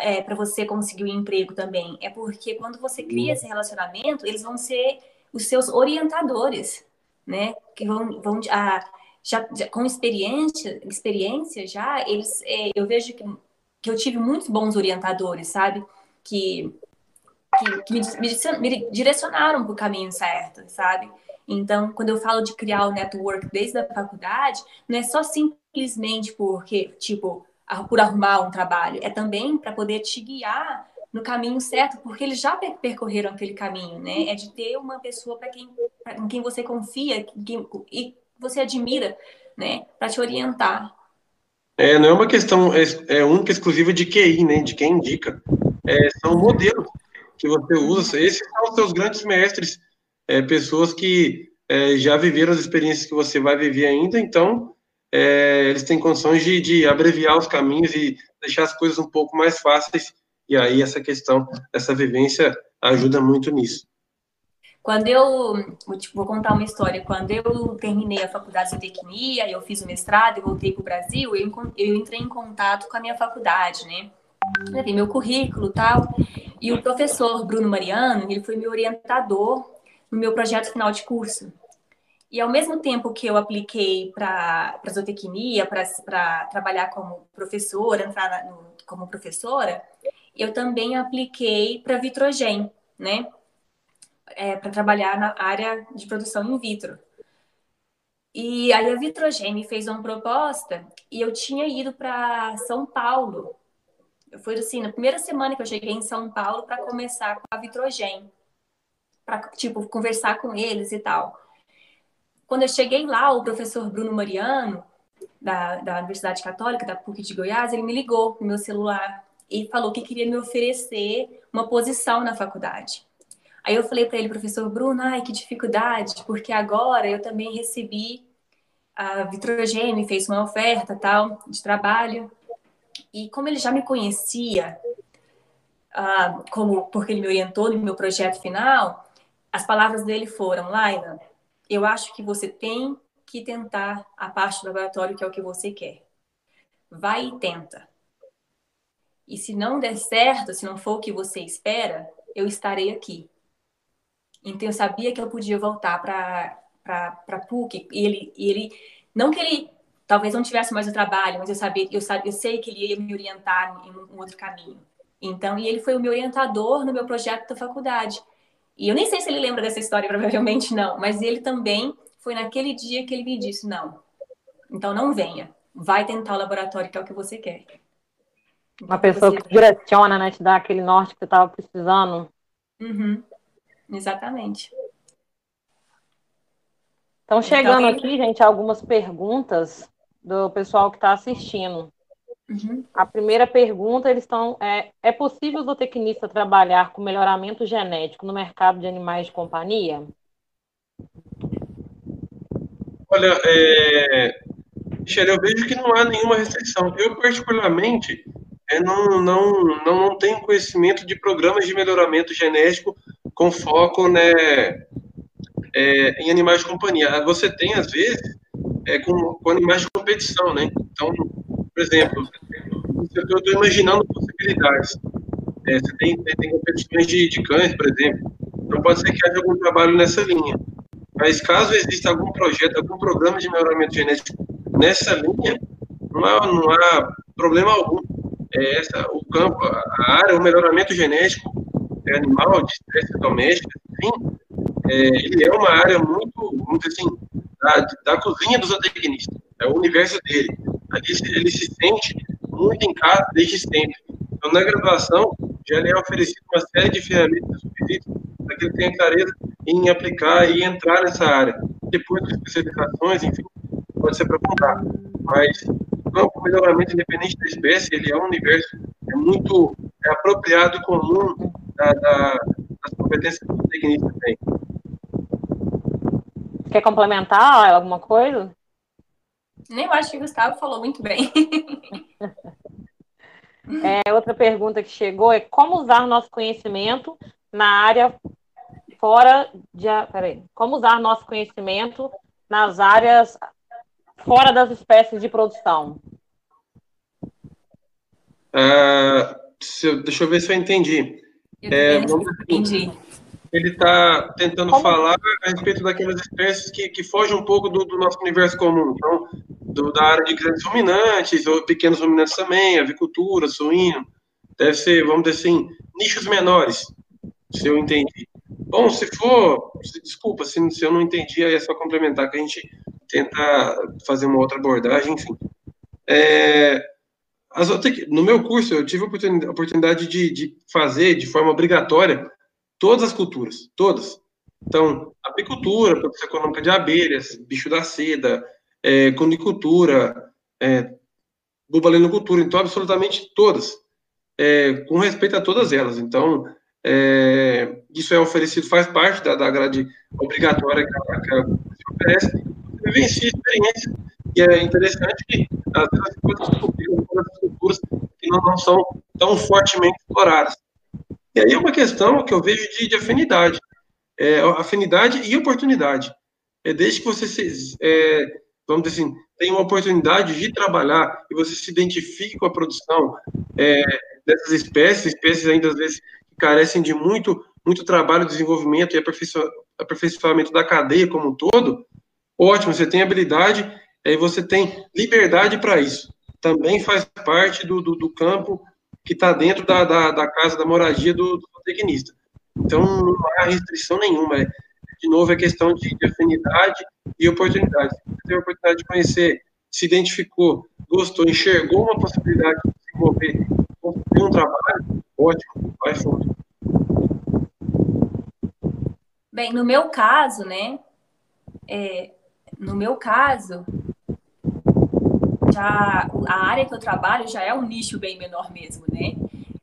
é, para você conseguir um emprego também, é porque quando você cria esse relacionamento, eles vão ser os seus orientadores, né, que vão, vão a, já, já, com experiência, experiência já, eles, é, eu vejo que, que eu tive muitos bons orientadores, sabe, que que, que me, me direcionaram para o caminho certo, sabe? Então, quando eu falo de criar o network desde a faculdade, não é só simplesmente porque, tipo, por arrumar um trabalho, é também para poder te guiar no caminho certo, porque eles já percorreram aquele caminho, né? É de ter uma pessoa para quem, em quem você confia quem, e você admira, né? Para te orientar. É, não é uma questão é, é única, exclusiva de QI, né? De quem indica. É, são modelos que você usa. Esses são os seus grandes mestres é, pessoas que é, já viveram as experiências que você vai viver ainda, então é, eles têm condições de, de, abreviar os caminhos e deixar as coisas um pouco mais fáceis, e aí essa questão, essa vivência ajuda muito nisso. Quando eu, vou contar uma história, quando eu terminei a faculdade de tecnia, eu fiz o mestrado e voltei para o Brasil, eu, eu entrei em contato com a minha faculdade, né? Levei meu currículo tal, e o professor Bruno Mariano, ele foi meu orientador no meu projeto final de curso. E ao mesmo tempo que eu apliquei para zootecnia, para trabalhar como professora, entrar no, como professora, eu também apliquei para Vitrogen, né? É, para trabalhar na área de produção in vitro. E aí a Vitrogen me fez uma proposta e eu tinha ido para São Paulo. Eu fui assim, na primeira semana que eu cheguei em São Paulo para começar com a Vitrogen para tipo conversar com eles e tal. Quando eu cheguei lá, o professor Bruno Mariano da, da Universidade Católica da PUC de Goiás, ele me ligou no meu celular e falou que queria me oferecer uma posição na faculdade. Aí eu falei para ele, professor Bruno, ai que dificuldade, porque agora eu também recebi a Vitrogênio, fez uma oferta tal de trabalho. E como ele já me conhecia, uh, como porque ele me orientou no meu projeto final, as palavras dele foram: Laila, eu acho que você tem que tentar a parte do laboratório que é o que você quer. Vai e tenta. E se não der certo, se não for o que você espera, eu estarei aqui. Então eu sabia que eu podia voltar para para PUC e ele e ele não que ele talvez não tivesse mais o trabalho, mas eu sabia eu sabia, eu sei que ele ia me orientar em um outro caminho. Então, e ele foi o meu orientador no meu projeto da faculdade. E eu nem sei se ele lembra dessa história, provavelmente não, mas ele também foi naquele dia que ele me disse: não, então não venha, vai tentar o laboratório que é o que você quer. Uma então, pessoa você... que direciona, né, te dá aquele norte que você estava precisando. Uhum. Exatamente. Estão chegando então, aqui, gente, algumas perguntas do pessoal que está assistindo. Uhum. A primeira pergunta, eles estão. É, é possível o zootecnista trabalhar com melhoramento genético no mercado de animais de companhia? Olha, é, Michele, eu vejo que não há nenhuma restrição. Eu, particularmente, é, não, não, não, não tenho conhecimento de programas de melhoramento genético com foco né, é, em animais de companhia. Você tem, às vezes, é, com, com animais de competição, né? Então, por exemplo, eu estou imaginando possibilidades. É, você tem, tem competições de, de cães, por exemplo. Então pode ser que haja algum trabalho nessa linha. Mas caso exista algum projeto, algum programa de melhoramento genético nessa linha, não há, não há problema algum. É essa, o campo, a área, o melhoramento genético é animal, de estresse doméstico, enfim, é, ele é uma área muito, muito assim, da, da cozinha do zootecnista. É o universo dele ali ele se sente muito em casa desde sempre. Então, na graduação, já lhe é oferecido uma série de ferramentas para que ele tenha clareza em aplicar e entrar nessa área. Depois das especializações, enfim, pode se aprofundar. Mas o melhoramento independente da espécie, ele é um universo é muito é apropriado e comum da, da, das competências que o tecnista tem. Quer complementar alguma coisa? Nem eu acho que o Gustavo falou muito bem. é, outra pergunta que chegou é como usar nosso conhecimento na área fora de. Peraí, como usar nosso conhecimento nas áreas fora das espécies de produção? Uh, deixa eu ver se eu entendi. Eu é, vamos, entendi. Ele está tentando Como? falar a respeito daquelas espécies que, que fogem um pouco do, do nosso universo comum. Então, do, da área de grandes ruminantes, ou pequenos ruminantes também, avicultura, suíno. Deve ser, vamos dizer assim, nichos menores, se eu entendi. Bom, se for, desculpa, se, se eu não entendi, aí é só complementar, que a gente tenta fazer uma outra abordagem, enfim. É, as, no meu curso, eu tive a oportunidade de, de fazer de forma obrigatória todas as culturas, todas. Então, apicultura, produção econômica de abelhas, bicho da seda, é, conicultura, é, então absolutamente todas, é, com respeito a todas elas. Então, é, isso é oferecido, faz parte da, da grade obrigatória que a, que a oferece. Eu vivencio experiência e é interessante que às vezes as culturas que não são tão fortemente exploradas. E aí é uma questão que eu vejo de, de afinidade. É, afinidade e oportunidade. É desde que você se, é, vamos dizer assim, uma oportunidade de trabalhar e você se identifique com a produção é, dessas espécies, espécies ainda às vezes que carecem de muito, muito trabalho, desenvolvimento e aperfeiçoamento da cadeia como um todo, ótimo, você tem habilidade, aí você tem liberdade para isso. Também faz parte do, do, do campo que está dentro da, da, da, casa da moradia do, do tecnista. Então, não há restrição nenhuma. É, de novo, é questão de, de afinidade e oportunidade. Se você teve a oportunidade de conhecer, se identificou, gostou, enxergou uma possibilidade de desenvolver, construir um trabalho, ótimo, vai fundo. Bem, no meu caso, né, é, no meu caso, já a área que eu trabalho já é um nicho bem menor mesmo, né?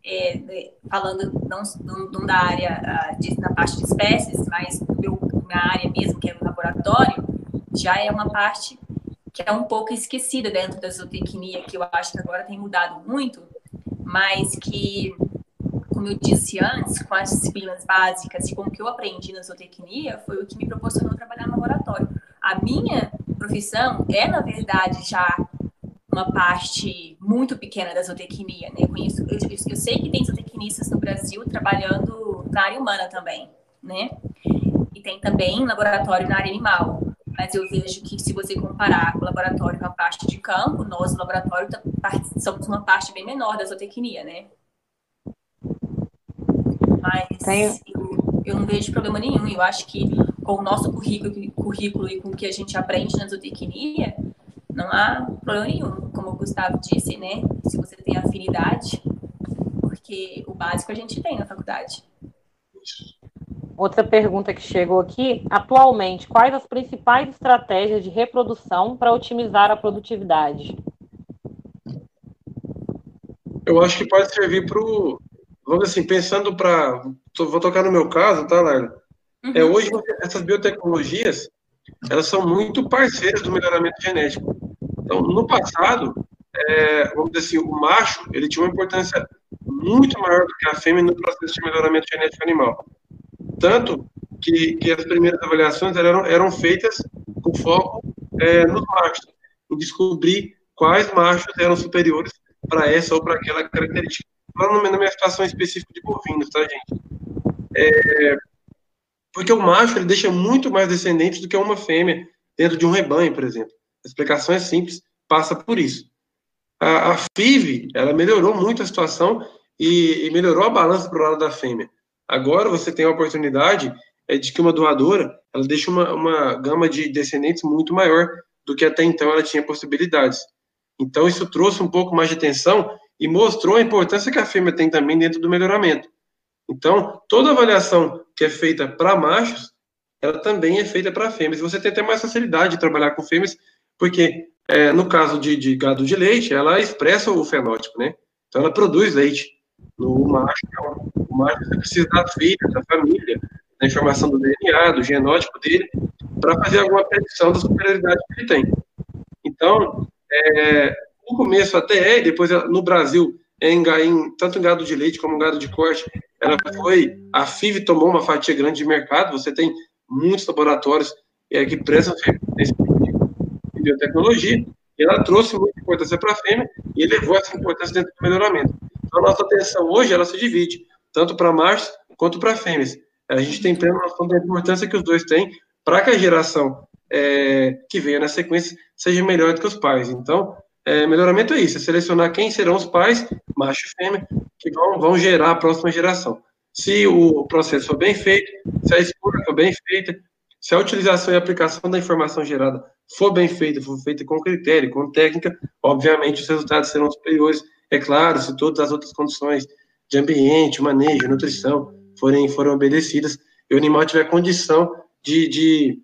É, né, falando não, não, não, da área de, da parte de espécies, mas meu, área mesmo, que é o laboratório, já é uma parte que é um pouco esquecida dentro da zootecnia, que eu acho que agora tem mudado muito, mas que, como eu disse antes, com as disciplinas básicas e com o que eu aprendi na zootecnia, foi o que me proporcionou trabalhar no laboratório. A minha profissão é, na verdade, já uma parte muito pequena da zootecnia, né? Eu, conheço, eu, eu sei que tem zootecnistas no Brasil trabalhando na área humana também, né? E tem também laboratório na área animal. Mas eu vejo que se você comparar com o laboratório com a parte de campo, nós no laboratório somos uma parte bem menor da zootecnia, né? Mas eu, eu, não vejo problema nenhum. Eu acho que com o nosso currículo, currículo e com o que a gente aprende na zootecnia, não há problema nenhum, como o Gustavo disse, né? Se você tem afinidade, porque o básico a gente tem na faculdade. Outra pergunta que chegou aqui: atualmente, quais as principais estratégias de reprodução para otimizar a produtividade? Eu acho que pode servir para o. Vamos assim, pensando para. Vou tocar no meu caso, tá, Laila? É, uhum. É, hoje, essas biotecnologias, elas são muito parceiras do melhoramento genético. Então, no passado, é, vamos dizer assim, o macho ele tinha uma importância muito maior do que a fêmea no processo de melhoramento genético animal. Tanto que, que as primeiras avaliações eram, eram feitas com foco é, nos machos, em descobrir quais machos eram superiores para essa ou para aquela característica. Falando na minha situação específica de bovinos, tá, gente? É, porque o macho ele deixa muito mais descendentes do que uma fêmea dentro de um rebanho, por exemplo. A explicação é simples, passa por isso. A, a FIV, ela melhorou muito a situação e, e melhorou a balança para o lado da fêmea. Agora você tem a oportunidade é, de que uma doadora, ela deixa uma, uma gama de descendentes muito maior do que até então ela tinha possibilidades. Então, isso trouxe um pouco mais de atenção e mostrou a importância que a fêmea tem também dentro do melhoramento. Então, toda avaliação que é feita para machos, ela também é feita para fêmeas. Você tem até mais facilidade de trabalhar com fêmeas, porque é, no caso de, de, gado de leite, ela expressa o fenótipo, né? Então, ela produz leite. No macho, não. O macho precisa da filha, da família, da informação do DNA, do genótipo dele, para fazer alguma predição da superioridade que ele tem. Então, é, começo até é, depois no Brasil, em, em, tanto em gado de leite como em gado de corte, ela foi, a FIV tomou uma fatia grande de mercado, você tem muitos laboratórios é, que prestam biotecnologia, e ela trouxe muita importância para a fêmea e elevou essa importância dentro do melhoramento. Então, a nossa atenção hoje, ela se divide, tanto para machos quanto para fêmeas. A gente tem plena noção da importância que os dois têm para que a geração é, que venha na sequência seja melhor do que os pais. Então, é, melhoramento é isso, é selecionar quem serão os pais, macho e fêmea, que vão, vão gerar a próxima geração. Se o processo for bem feito, se a escolha for bem feita, se a utilização e aplicação da informação gerada for bem feita, for feita com critério, com técnica, obviamente os resultados serão superiores. É claro, se todas as outras condições de ambiente, manejo, nutrição forem, forem obedecidas, e o animal tiver condição de, de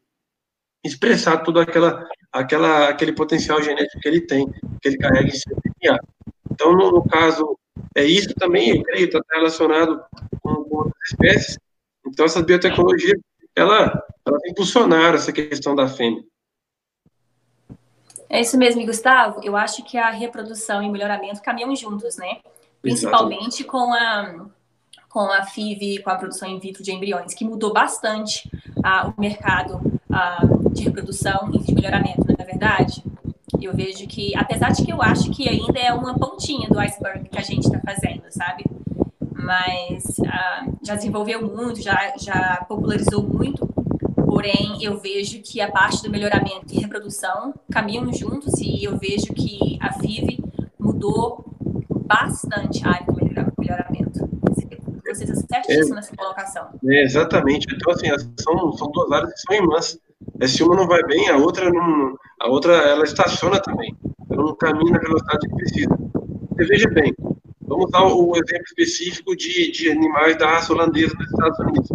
expressar todo aquela, aquela, aquele potencial genético que ele tem, que ele carrega em seu DNA. Então, no, no caso, é isso também, eu creio, está relacionado com, com outras espécies. Então, essa biotecnologia, ela, ela vai impulsionar essa questão da fêmea. É isso mesmo, Gustavo. Eu acho que a reprodução e o melhoramento caminham juntos, né? Principalmente com a com a FIV, com a produção in vitro de embriões, que mudou bastante ah, o mercado ah, de reprodução e de melhoramento, não é verdade? Eu vejo que, apesar de que eu acho que ainda é uma pontinha do iceberg que a gente está fazendo, sabe? Mas ah, já desenvolveu muito, já, já popularizou muito, porém eu vejo que a parte do melhoramento e reprodução caminham juntos e eu vejo que a FIV mudou bastante a área do melhoramento. Você está certíssimo é, nessa colocação. É, exatamente. Então, assim, são, são duas áreas que são imãs. É, se uma não vai bem, a outra não, a outra ela estaciona também. Ela não caminha na velocidade que precisa. Você veja bem, vamos dar o exemplo específico de, de animais da raça holandesa nos Estados Unidos.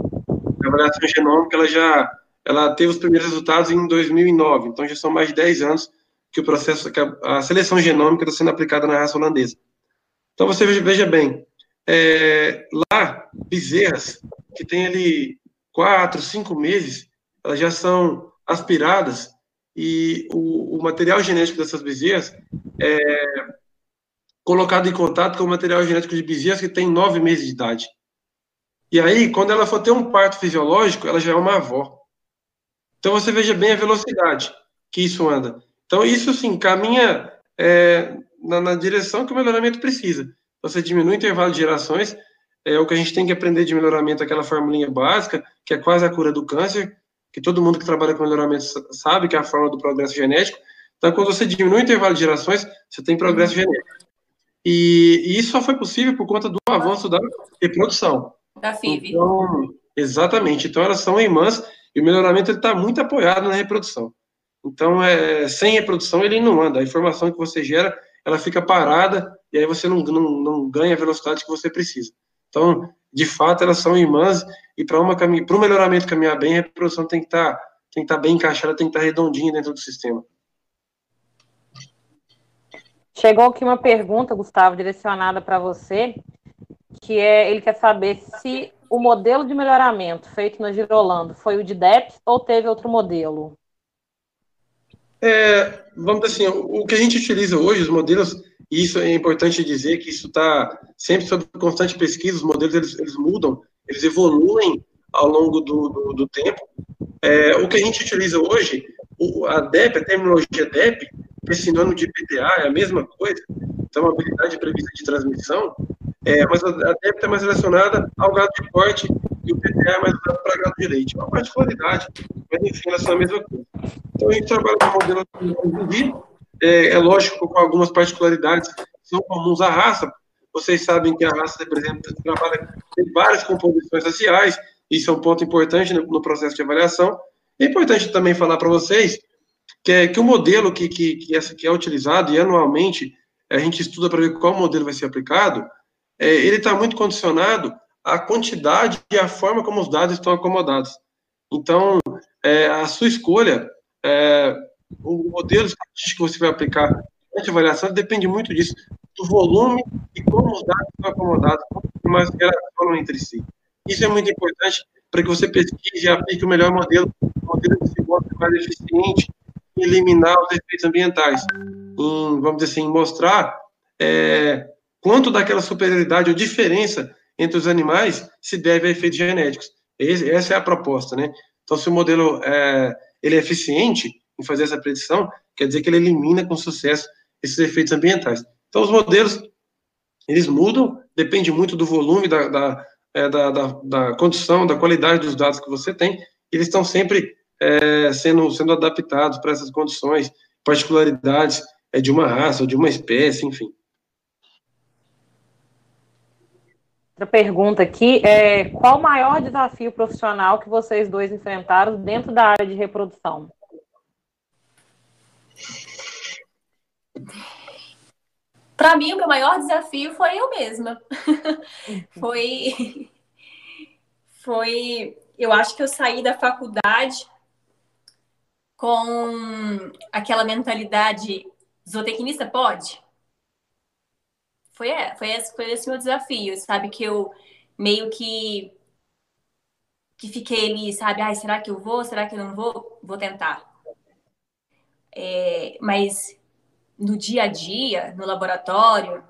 A avaliação genômica ela já ela teve os primeiros resultados em 2009, então já são mais de 10 anos que o processo, que a, a seleção genômica está sendo aplicada na raça holandesa. Então você veja, veja bem, é, lá, bezerras que tem ali quatro, cinco meses, elas já são aspiradas e o, o material genético dessas bezerras é colocado em contato com o material genético de bezerras que tem nove meses de idade. E aí, quando ela for ter um parto fisiológico, ela já é uma avó. Então você veja bem a velocidade que isso anda. Então isso sim caminha é, na, na, direção que o melhoramento precisa. Você diminui o intervalo de gerações, é o que a gente tem que aprender de melhoramento, aquela formulinha básica, que é quase a cura do câncer, que todo mundo que trabalha com melhoramento sabe que é a forma do progresso genético. Então, quando você diminui o intervalo de gerações, você tem progresso uhum. genético. E, e, isso só foi possível por conta do avanço da reprodução. Da FIV. Então, exatamente. Então, elas são irmãs e o melhoramento está muito apoiado na reprodução. Então, é, sem reprodução, ele não anda. A informação que você gera, ela fica parada e aí você não, não, não ganha a velocidade que você precisa. Então, de fato, elas são irmãs e para o melhoramento caminhar bem, a reprodução tem que estar tá, tem que tá bem encaixada, tem que estar tá redondinha dentro do sistema. Chegou aqui uma pergunta, Gustavo, direcionada para você, que é ele quer saber se o modelo de melhoramento feito na Girolando foi o de DEPS ou teve outro modelo? É, vamos dizer assim, o que a gente utiliza hoje, os modelos, e isso é importante dizer que isso está sempre sob constante pesquisa, os modelos eles, eles mudam, eles evoluem ao longo do, do, do tempo. É, o que a gente utiliza hoje, a DEP, a terminologia DEP, é sinônimo de PTA, é a mesma coisa, então a habilidade prevista de transmissão, é, mas a, a DEP está mais relacionada ao gado de corte e o PTA é mais usado para gado de leite. É uma particularidade, mas enfim, elas são a mesma coisa. Então a gente trabalha com modelo de é, é lógico com algumas particularidades que são comuns à raça. Vocês sabem que a raça representa, trabalha tem várias composições raciais, isso é um ponto importante no, no processo de avaliação. É importante também falar para vocês que é que o modelo que, que, que, essa, que é utilizado e anualmente a gente estuda para ver qual modelo vai ser aplicado, é, ele está muito condicionado à quantidade e à forma como os dados estão acomodados. Então, é, a sua escolha, é, o modelo que você vai aplicar a avaliação depende muito disso, do volume e como os dados estão acomodados, como mais relacionam entre si. Isso é muito importante para que você pesquise e aplique o melhor modelo, o modelo que se mostre mais eficiente em eliminar os efeitos ambientais, em, vamos dizer assim, mostrar é, quanto daquela superioridade ou diferença entre os animais se deve a efeitos genéticos. Esse, essa é a proposta, né? Então, se o modelo é, ele é eficiente em fazer essa predição, quer dizer que ele elimina com sucesso esses efeitos ambientais. Então, os modelos, eles mudam, depende muito do volume, da, da, é, da, da, da condição, da qualidade dos dados que você tem, eles estão sempre é, sendo, sendo adaptados para essas condições, particularidades é, de uma raça ou de uma espécie, enfim. Outra pergunta aqui é qual o maior desafio profissional que vocês dois enfrentaram dentro da área de reprodução? Para mim, o meu maior desafio foi eu mesma. foi, foi, eu acho que eu saí da faculdade com aquela mentalidade zootecnista pode. Foi, foi, esse, foi esse meu desafio, sabe? Que eu meio que que fiquei ali, sabe? Ai, será que eu vou? Será que eu não vou? Vou tentar. É, mas no dia a dia, no laboratório,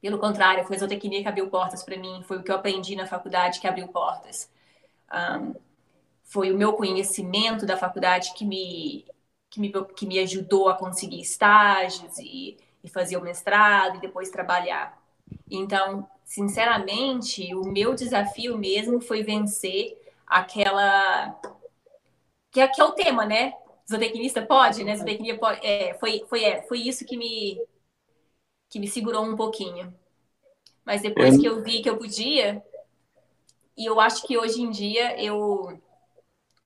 pelo contrário, foi a zootecnia que abriu portas para mim, foi o que eu aprendi na faculdade que abriu portas. Um, foi o meu conhecimento da faculdade que me, que me, que me ajudou a conseguir estágios e, e fazer o mestrado e depois trabalhar. Então, sinceramente, o meu desafio mesmo foi vencer aquela. Que é, que é o tema, né? Zootecnista pode, né? Zootecnia pode. É, foi, foi, é, foi isso que me, que me segurou um pouquinho. Mas depois que eu vi que eu podia, e eu acho que hoje em dia eu,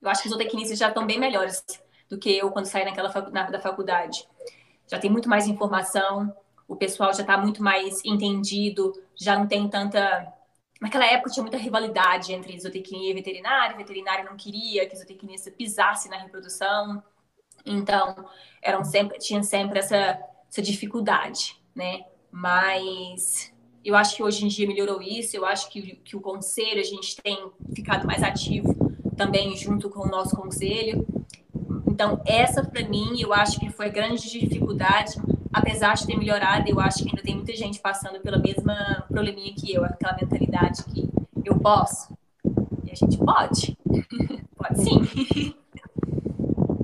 eu acho que os zootecnistas já estão bem melhores do que eu quando saí naquela na, da faculdade. Já tem muito mais informação, o pessoal já está muito mais entendido, já não tem tanta. Naquela época tinha muita rivalidade entre zootecnia e veterinária, veterinária não queria que o zootecnista pisasse na reprodução, então eram sempre, tinha sempre essa, essa dificuldade, né? Mas eu acho que hoje em dia melhorou isso, eu acho que, que o conselho, a gente tem ficado mais ativo também junto com o nosso conselho. Então, essa para mim, eu acho que foi grande dificuldade, apesar de ter melhorado, eu acho que ainda tem muita gente passando pela mesma probleminha que eu, aquela mentalidade que eu posso. E a gente pode. pode sim.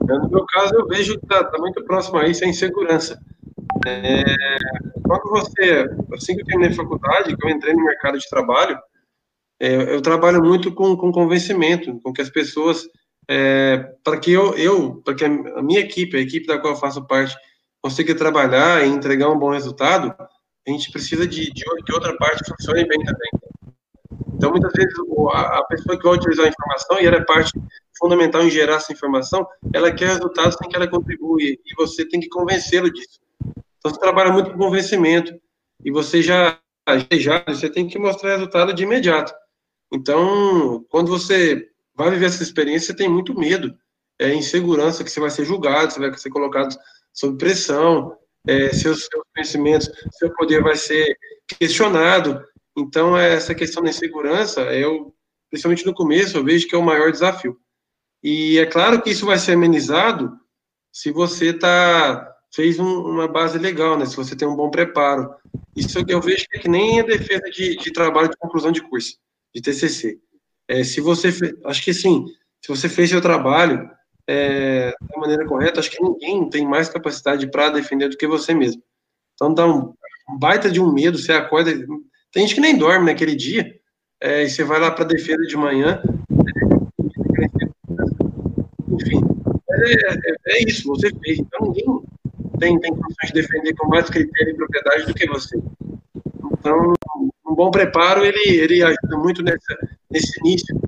No meu caso, eu vejo que está tá muito próximo a isso, a insegurança. É, quando você, assim que eu terminei a faculdade, que eu entrei no mercado de trabalho, é, eu trabalho muito com, com convencimento, com que as pessoas é, para que eu, eu para que a minha equipe, a equipe da qual eu faço parte, consiga trabalhar e entregar um bom resultado, a gente precisa de, de outra parte funcione bem também. Então, muitas vezes, a pessoa que vai utilizar a informação, e ela é parte fundamental em gerar essa informação, ela quer resultados sem que ela contribui, e você tem que convencê-lo disso. Então, você trabalha muito com convencimento, e você já, já você tem que mostrar resultado de imediato. Então, quando você vai viver essa experiência, você tem muito medo, é insegurança que você vai ser julgado, você vai ser colocado sob pressão, é, seus, seus conhecimentos, seu poder vai ser questionado. Então, essa questão da insegurança, eu, principalmente no começo, eu vejo que é o maior desafio. E é claro que isso vai ser amenizado se você tá, fez um, uma base legal, né? se você tem um bom preparo. Isso é eu vejo que é que nem a defesa de, de trabalho de conclusão de curso, de TCC. É, se você, acho que sim, se você fez seu trabalho é, da maneira correta, acho que ninguém tem mais capacidade para defender do que você mesmo. Então dá um, baita de um medo, você acorda, tem gente que nem dorme naquele dia, é, e você vai lá para defesa de manhã, enfim, é, é, é, isso, você fez. Então ninguém tem, tem condições de defender com mais critério e propriedade do que você. Então, um bom preparo, ele, ele ajuda muito nessa, nesse início.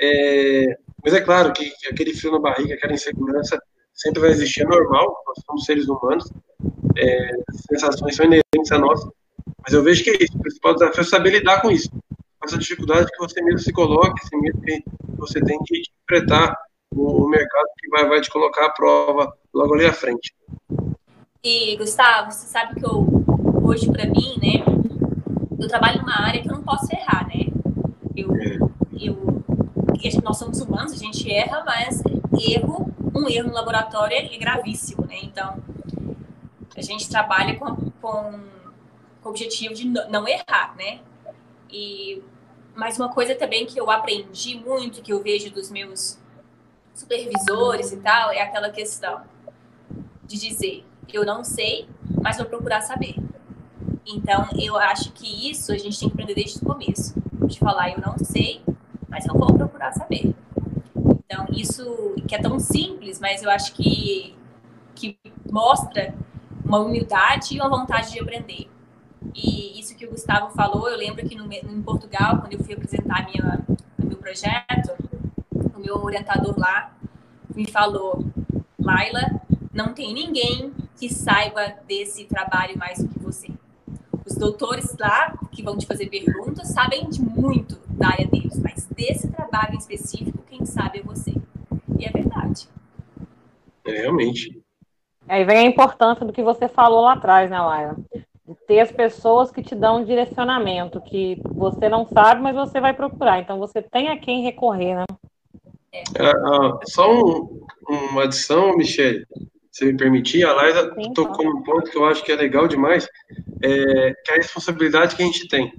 É, mas é claro que, que, aquele frio na barriga, aquela insegurança, sempre vai existir, é normal, nós somos seres humanos, é, sensações são inerentes a nós, mas eu vejo que é isso, o principal desafio é saber lidar com isso, com essa dificuldade que você mesmo se coloca, esse medo que você tem de enfrentar o, o mercado que vai, vai te colocar à prova logo ali à frente. E, Gustavo, você sabe que eu, hoje, para mim, né, eu trabalho numa área que eu não posso errar, né? Eu, eu, nós somos humanos, a gente erra, mas erro, um erro no laboratório é gravíssimo, né? Então, a gente trabalha com, com, com o objetivo de não errar, né? E, mas uma coisa também que eu aprendi muito, que eu vejo dos meus supervisores e tal, é aquela questão de dizer, eu não sei, mas vou procurar saber. Então, eu acho que isso a gente tem que aprender desde o começo. De falar, eu não sei, mas eu vou procurar saber. Então, isso que é tão simples, mas eu acho que, que mostra uma humildade e uma vontade de aprender. E isso que o Gustavo falou, eu lembro que no, em Portugal, quando eu fui apresentar minha, meu projeto, o meu orientador lá me falou: Laila, não tem ninguém que saiba desse trabalho mais do que você. Doutores lá, que vão te fazer perguntas, sabem de muito da área deles, mas desse trabalho específico, quem sabe é você. E é verdade. É, realmente. Aí vem a importância do que você falou lá atrás, né, Laila? De ter as pessoas que te dão um direcionamento, que você não sabe, mas você vai procurar. Então você tem a quem recorrer, né? É. Ah, só um, uma adição, Michele se me permitir, a Laila Sim, tocou num ponto que eu acho que é legal demais, é, que é a responsabilidade que a gente tem.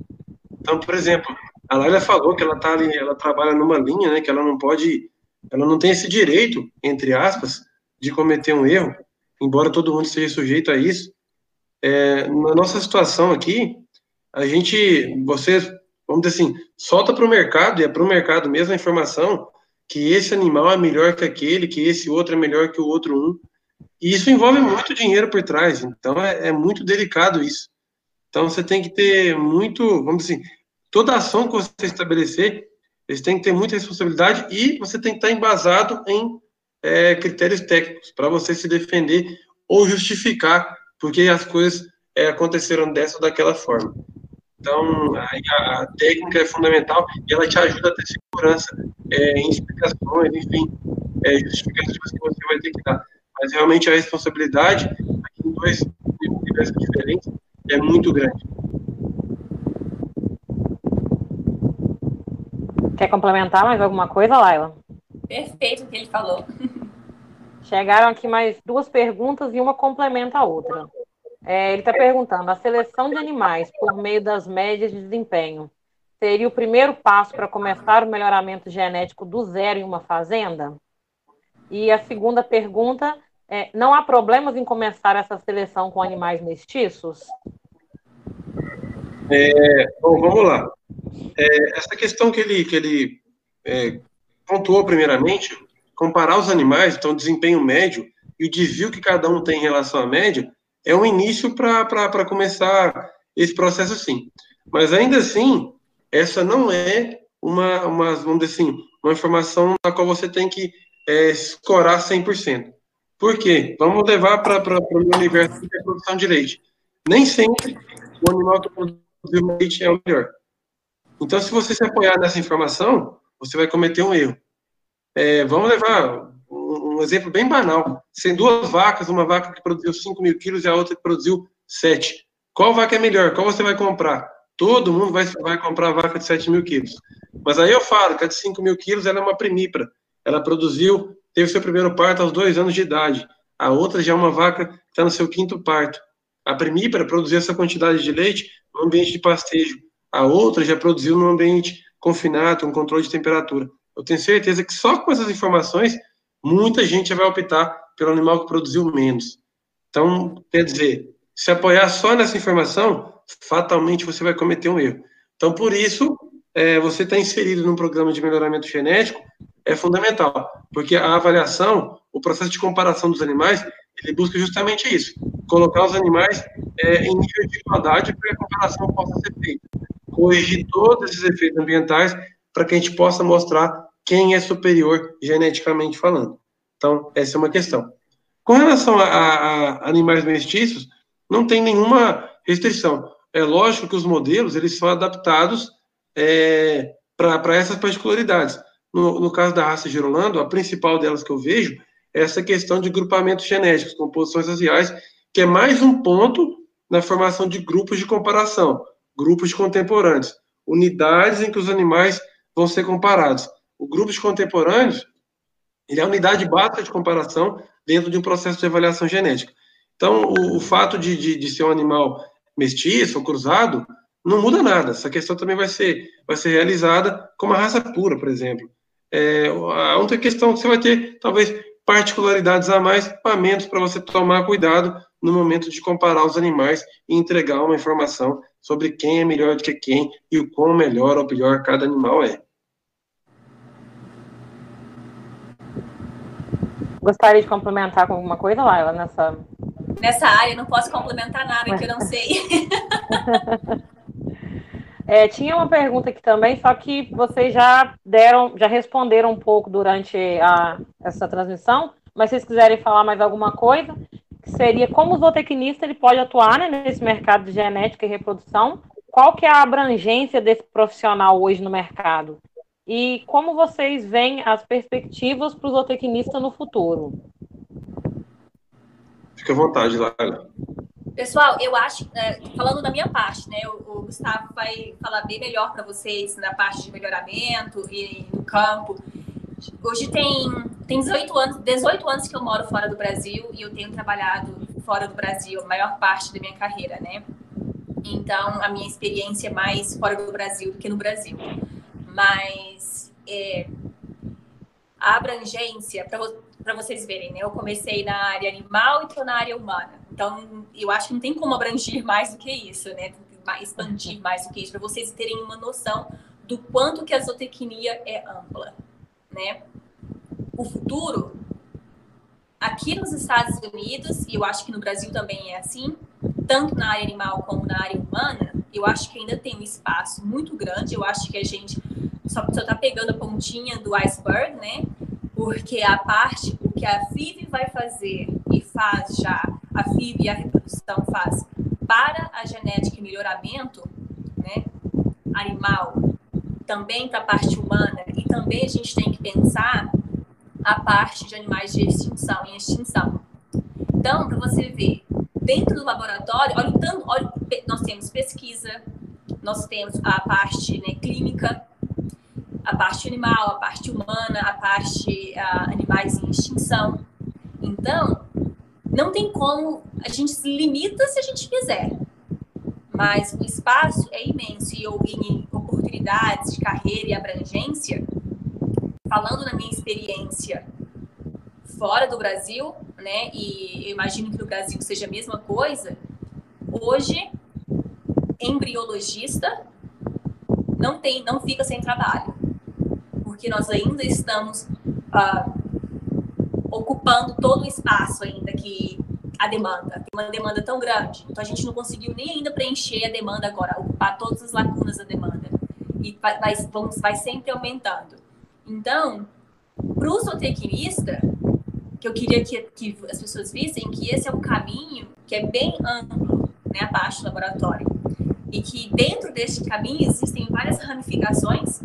Então, por exemplo, a Laila falou que ela tá ela trabalha numa linha, né, que ela não pode, ela não tem esse direito, entre aspas, de cometer um erro, embora todo mundo seja sujeito a isso. É, na nossa situação aqui, a gente, você, vamos dizer assim, solta para o mercado, e é para o mercado mesmo a informação que esse animal é melhor que aquele, que esse outro é melhor que o outro um. E isso envolve muito dinheiro por trás, então é, é, muito delicado isso. Então você tem que ter muito, vamos dizer assim, toda ação que você estabelecer, você tem que ter muita responsabilidade e você tem que estar embasado em é, critérios técnicos para você se defender ou justificar porque as coisas é, aconteceram dessa ou daquela forma. Então, a, a, técnica é fundamental e ela te ajuda a ter segurança é, em explicações, enfim, é, justificativas que você vai ter que dar mas realmente a responsabilidade aqui em dois universos diferentes é muito grande. Quer complementar mais alguma coisa, Laila? Perfeito o que ele falou. Chegaram aqui mais duas perguntas e uma complementa a outra. É, ele está perguntando: a seleção de animais por meio das médias de desempenho seria o primeiro passo para começar o melhoramento genético do zero em uma fazenda? E a segunda pergunta é, não há problemas em começar essa seleção com animais mestiços? É, bom, vamos lá. É, essa questão que ele, que ele é, pontuou primeiramente, comparar os animais, então desempenho médio e o desvio que cada um tem em relação à média, é um início para começar esse processo sim. Mas ainda assim, essa não é uma, uma, vamos dizer assim, uma informação na qual você tem que é, escorar 100%. Por quê? Vamos levar para o universo que é produção de leite. Nem sempre o animal que produziu leite é o melhor. Então, se você se apoiar nessa informação, você vai cometer um erro. É, vamos levar um, um, exemplo bem banal. Sem duas vacas, uma vaca que produziu 5 mil quilos e a outra que produziu 7. Qual vaca é melhor? Qual você vai comprar? Todo mundo vai, vai comprar a vaca de 7 mil quilos. Mas aí eu falo que a de 5 mil quilos ela é uma primípara. Ela produziu teve seu primeiro parto aos dois anos de idade. A outra já é uma vaca que está no seu quinto parto. A primípara produziu essa quantidade de leite no ambiente de pastejo. A outra já produziu no ambiente confinado, com controle de temperatura. Eu tenho certeza que só com essas informações, muita gente vai optar pelo animal que produziu menos. Então, quer dizer, se apoiar só nessa informação, fatalmente você vai cometer um erro. Então, por isso, é, você está inserido num programa de melhoramento genético é fundamental, porque a avaliação, o processo de comparação dos animais, ele busca justamente isso, colocar os animais é, em nível de igualdade para que a comparação possa ser feita, corrigir todos esses efeitos ambientais para que a gente possa mostrar quem é superior geneticamente falando. Então, essa é uma questão. Com relação a, a, animais mestiços, não tem nenhuma restrição. É lógico que os modelos eles são adaptados é, para essas particularidades. No, no, caso da raça Girolando, a principal delas que eu vejo é essa questão de grupamentos genéticos, composições raciais, que é mais um ponto na formação de grupos de comparação, grupos contemporâneos, unidades em que os animais vão ser comparados. O grupo de contemporâneos ele é a unidade básica de comparação dentro de um processo de avaliação genética. Então, o, o fato de, de, de, ser um animal mestiço ou cruzado não muda nada. Essa questão também vai ser, vai ser realizada com uma raça pura, por exemplo. É, a outra questão que você vai ter, talvez, particularidades a mais, equipamentos para você tomar cuidado no momento de comparar os animais e entregar uma informação sobre quem é melhor do que quem e o quão melhor ou pior cada animal é. Gostaria de complementar com alguma coisa, Laila, nessa... Nessa área, não posso complementar nada que eu não sei. É, tinha uma pergunta aqui também, só que vocês já deram, já responderam um pouco durante a, essa transmissão, mas se vocês quiserem falar mais alguma coisa, que seria como o zootecnista ele pode atuar né, nesse mercado de genética e reprodução, qual que é a abrangência desse profissional hoje no mercado? E como vocês veem as perspectivas para o zootecnista no futuro? Fique à vontade, Lara. Pessoal, eu acho, é, falando da minha parte, né, o Gustavo vai falar bem melhor para vocês na parte de melhoramento e no campo. Hoje tem, tem 18 anos, 18 anos que eu moro fora do Brasil e eu tenho trabalhado fora do Brasil a maior parte da minha carreira, né? Então, a minha experiência é mais fora do Brasil do que no Brasil. Mas é, a abrangência, para vocês verem, né? Eu comecei na área animal e estou na área humana. Então, eu acho que não tem como abranger mais do que isso, né? Expandir mais do que isso, para vocês terem uma noção do quanto que a zootecnia é ampla, né? O futuro, aqui nos Estados Unidos, e eu acho que no Brasil também é assim, tanto na área animal como na área humana, eu acho que ainda tem um espaço muito grande. Eu acho que a gente só está pegando a pontinha do iceberg, né? Porque a parte, o que a FIV vai fazer e faz já, a FIV e a reprodução faz para a genética e melhoramento, né? Animal, também para a parte humana, e também a gente tem que pensar a parte de animais de extinção, em extinção. Então, para você ver, dentro do laboratório, olha tanto, olha, nós temos pesquisa, nós temos a parte né, clínica, a parte animal, a parte humana, a parte uh, animais em extinção. Então, não tem como, a gente se limita se a gente quiser, mas o espaço é imenso e eu, em oportunidades de carreira e abrangência, falando na minha experiência fora do Brasil, né? E eu imagino que no Brasil seja a mesma coisa. Hoje, embriologista não tem, não fica sem trabalho, porque nós ainda estamos uh, ocupando todo o espaço ainda que a demanda. Tem uma demanda tão grande, então a gente não conseguiu nem ainda preencher a demanda agora, ocupar todas as lacunas da demanda e vai, vai, vamos, vai sempre aumentando. Então, para o zootecnista, que eu queria que, que as pessoas vissem que esse é um caminho que é bem amplo, né, a parte do laboratório. E que dentro deste caminho existem várias ramificações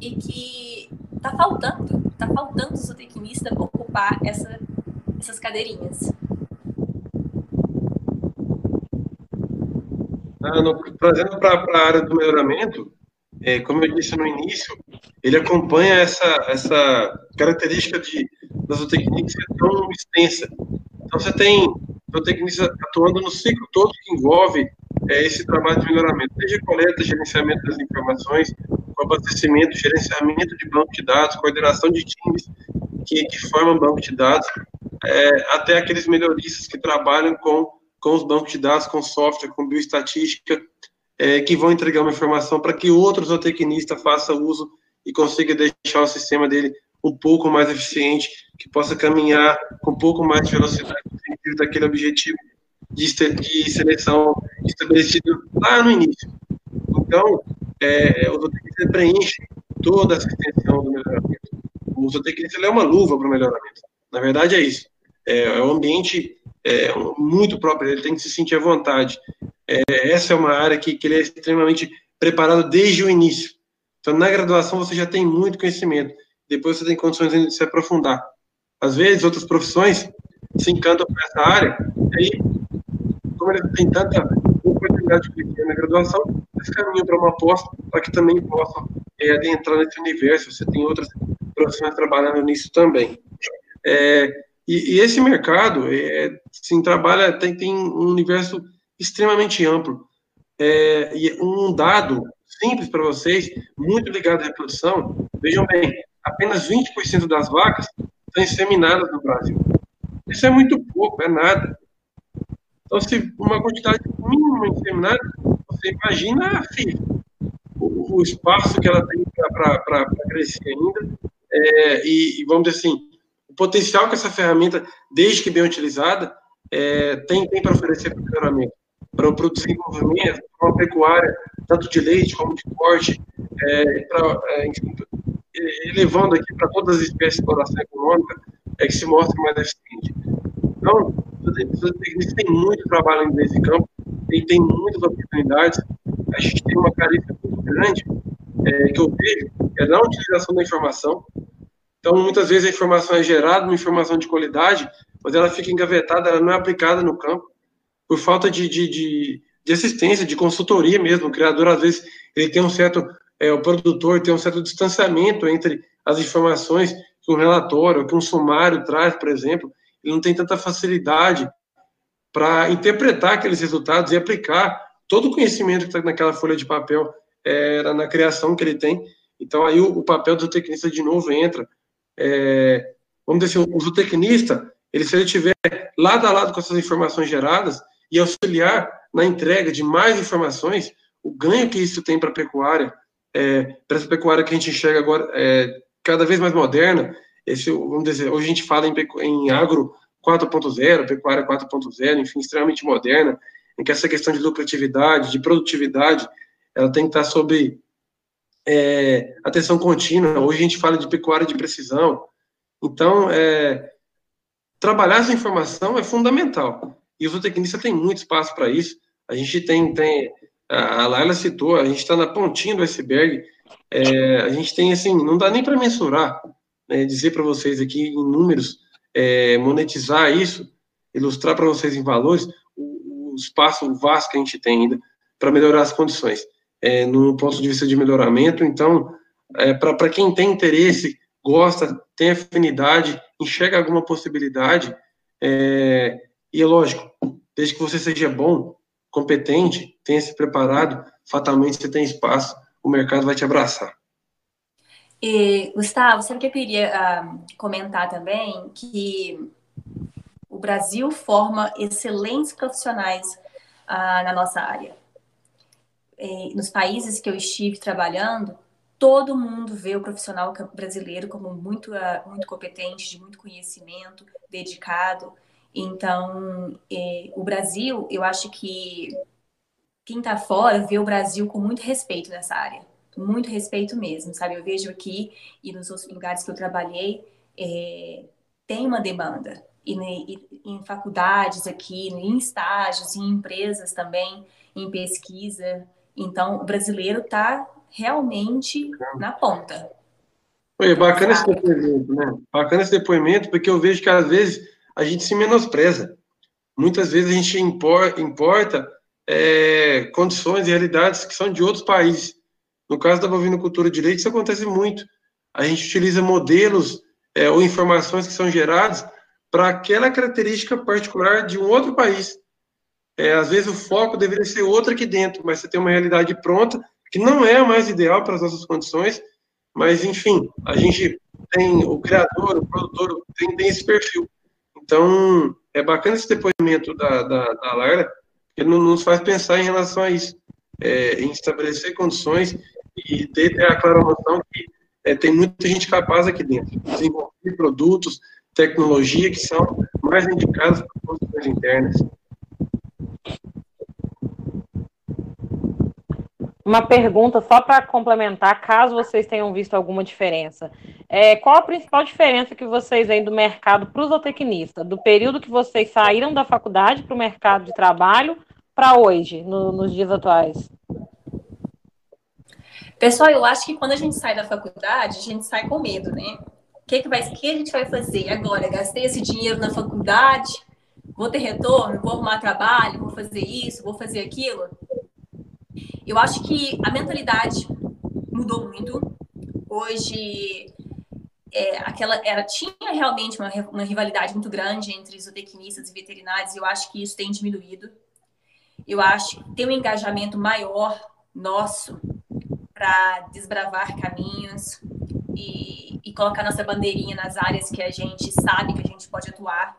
e que está faltando, está faltando zootecnista ocupar essa, essas cadeirinhas. Ah, no, trazendo para a área do melhoramento, é, como eu disse no início, ele acompanha essa, essa característica de da zootecnia ser tão extensa. Então, você tem zootecnistas atuando no ciclo todo que envolve é, esse trabalho de melhoramento, desde coleta, gerenciamento das informações, abastecimento, gerenciamento de banco de dados, coordenação de times que, que formam banco de dados, é, até aqueles melhoristas que trabalham com, com os bancos de dados, com software, com bioestatística, é, que vão entregar uma informação para que outro zootecnista faça uso e consiga deixar o sistema dele um pouco mais eficiente, que possa caminhar com um pouco mais de velocidade daquele objetivo de, de seleção estabelecido lá no início. Então, é, o zootecnista preenche toda essa extensão do melhoramento. O zootecnista é uma luva para o melhoramento. Na verdade, é isso. é, é um ambiente é, muito próprio, ele tem que se sentir à vontade. É, essa é uma área que, que ele é extremamente preparado desde o início. Então, na graduação, você já tem muito conhecimento. Depois, você tem condições de se aprofundar. Às vezes, outras profissões se encantam por essa área, e aí, como eles têm tanta oportunidade de crescer na graduação, eles caminham para uma pós para que também possam é, adentrar nesse universo. Você tem outras profissões trabalhando nisso também. É, e, e, esse mercado, é, sim, trabalha, tem, tem um universo extremamente amplo. É, e um dado simples para vocês, muito ligado à reprodução, vejam bem, apenas 20% das vacas estão inseminadas no Brasil. Isso é muito pouco, é nada. Então, se uma quantidade mínima inseminada, você imagina o, o, espaço que ela tem para crescer ainda, é, e, e, vamos dizer assim, o potencial que essa ferramenta, desde que bem utilizada, é, tem, tem para oferecer para o melhoramento, para o desenvolvimento, para uma pecuária, tanto de leite como de corte, é, pra, é, enfim, elevando aqui para todas as espécies de exploração econômica, é que se mostra mais eficiente. Então, eles têm muito trabalho nesse campo, e tem muitas oportunidades. A gente tem uma carência muito grande é, que eu vejo é na utilização da informação. Então, muitas vezes a informação é gerada, uma informação de qualidade, mas ela fica engavetada, ela não é aplicada no campo, por falta de, de, de, de assistência, de consultoria mesmo. O criador, às vezes, ele tem um certo, é, o produtor tem um certo distanciamento entre as informações que um relatório, que um sumário traz, por exemplo, ele não tem tanta facilidade para interpretar aqueles resultados e aplicar todo o conhecimento que está naquela folha de papel é, na criação que ele tem. Então, aí o, o papel do tecnista de novo entra. É, vamos dizer assim, o zootecnista, ele, se ele estiver lado a lado com essas informações geradas e auxiliar na entrega de mais informações, o ganho que isso tem para a pecuária, é, para essa pecuária que a gente enxerga agora é, cada vez mais moderna, esse, vamos dizer, hoje a gente fala em, em agro 4.0, pecuária 4.0, enfim, extremamente moderna, em que essa questão de lucratividade, de produtividade, ela tem que estar sob é, atenção contínua. Hoje a gente fala de pecuária de precisão. Então, é, trabalhar essa informação é fundamental. E o zootecnista tem muito espaço para isso. A gente tem, tem a Laila citou, a gente está na pontinha do iceberg. É, a gente tem, assim, não dá nem para mensurar, né, dizer para vocês aqui em números é, monetizar isso, ilustrar para vocês em valores o, o, espaço vasto que a gente tem ainda para melhorar as condições. É, no ponto de vista de melhoramento, então, é, para quem tem interesse, gosta, tem afinidade, enxerga alguma possibilidade, é, e é lógico, desde que você seja bom, competente, tenha se preparado, fatalmente você tem espaço, o mercado vai te abraçar. E, Gustavo, sabe que eu queria uh, comentar também? Que o Brasil forma excelentes profissionais uh, na nossa área. E, nos países que eu estive trabalhando, todo mundo vê o profissional brasileiro como muito, uh, muito competente, de muito conhecimento, dedicado. Então, o Brasil, eu acho que quem está fora vê o Brasil com muito respeito nessa área muito respeito mesmo, sabe? Eu vejo aqui e nos outros lugares que eu trabalhei, é, tem uma demanda. E, e, em faculdades aqui, em estágios, em empresas também, em pesquisa. Então, o brasileiro está realmente na ponta. Oi, bacana esse depoimento, né? Bacana esse depoimento, porque eu vejo que às vezes a gente se menospreza. Muitas vezes a gente importa, importa é, condições e realidades que são de outros países. No caso da bovinocultura de leite, isso acontece muito. A gente utiliza modelos é, ou informações que são geradas para aquela característica particular de um outro país. É, às vezes o foco deveria ser outro aqui dentro, mas você tem uma realidade pronta que não é a mais ideal para as nossas condições, mas enfim, a gente tem o criador, o produtor, tem, tem esse perfil. Então, é bacana esse depoimento da, da, da Lara, que nos faz pensar em relação a isso, é, em estabelecer condições e ter, a clara noção que é, tem muita gente capaz aqui dentro, desenvolver produtos, tecnologia que são mais indicados para produções internas. Uma pergunta só para complementar, caso vocês tenham visto alguma diferença. é, qual a principal diferença que vocês veem do mercado para o zootecnista, do período que vocês saíram da faculdade para o mercado de trabalho para hoje, no, nos dias atuais? Pessoal, eu acho que quando a gente sai da faculdade, a gente sai com medo, né? O que, que, vai, que a gente vai fazer agora? Gastei esse dinheiro na faculdade, vou ter retorno, vou arrumar trabalho, vou fazer isso, vou fazer aquilo. Eu acho que a mentalidade mudou muito. Hoje, é, aquela era tinha realmente uma, uma rivalidade muito grande entre zootecnistas e veterinários, e eu acho que isso tem diminuído. Eu acho que tem um engajamento maior nosso para desbravar caminhos e, e colocar nossa bandeirinha nas áreas que a gente sabe que a gente pode atuar.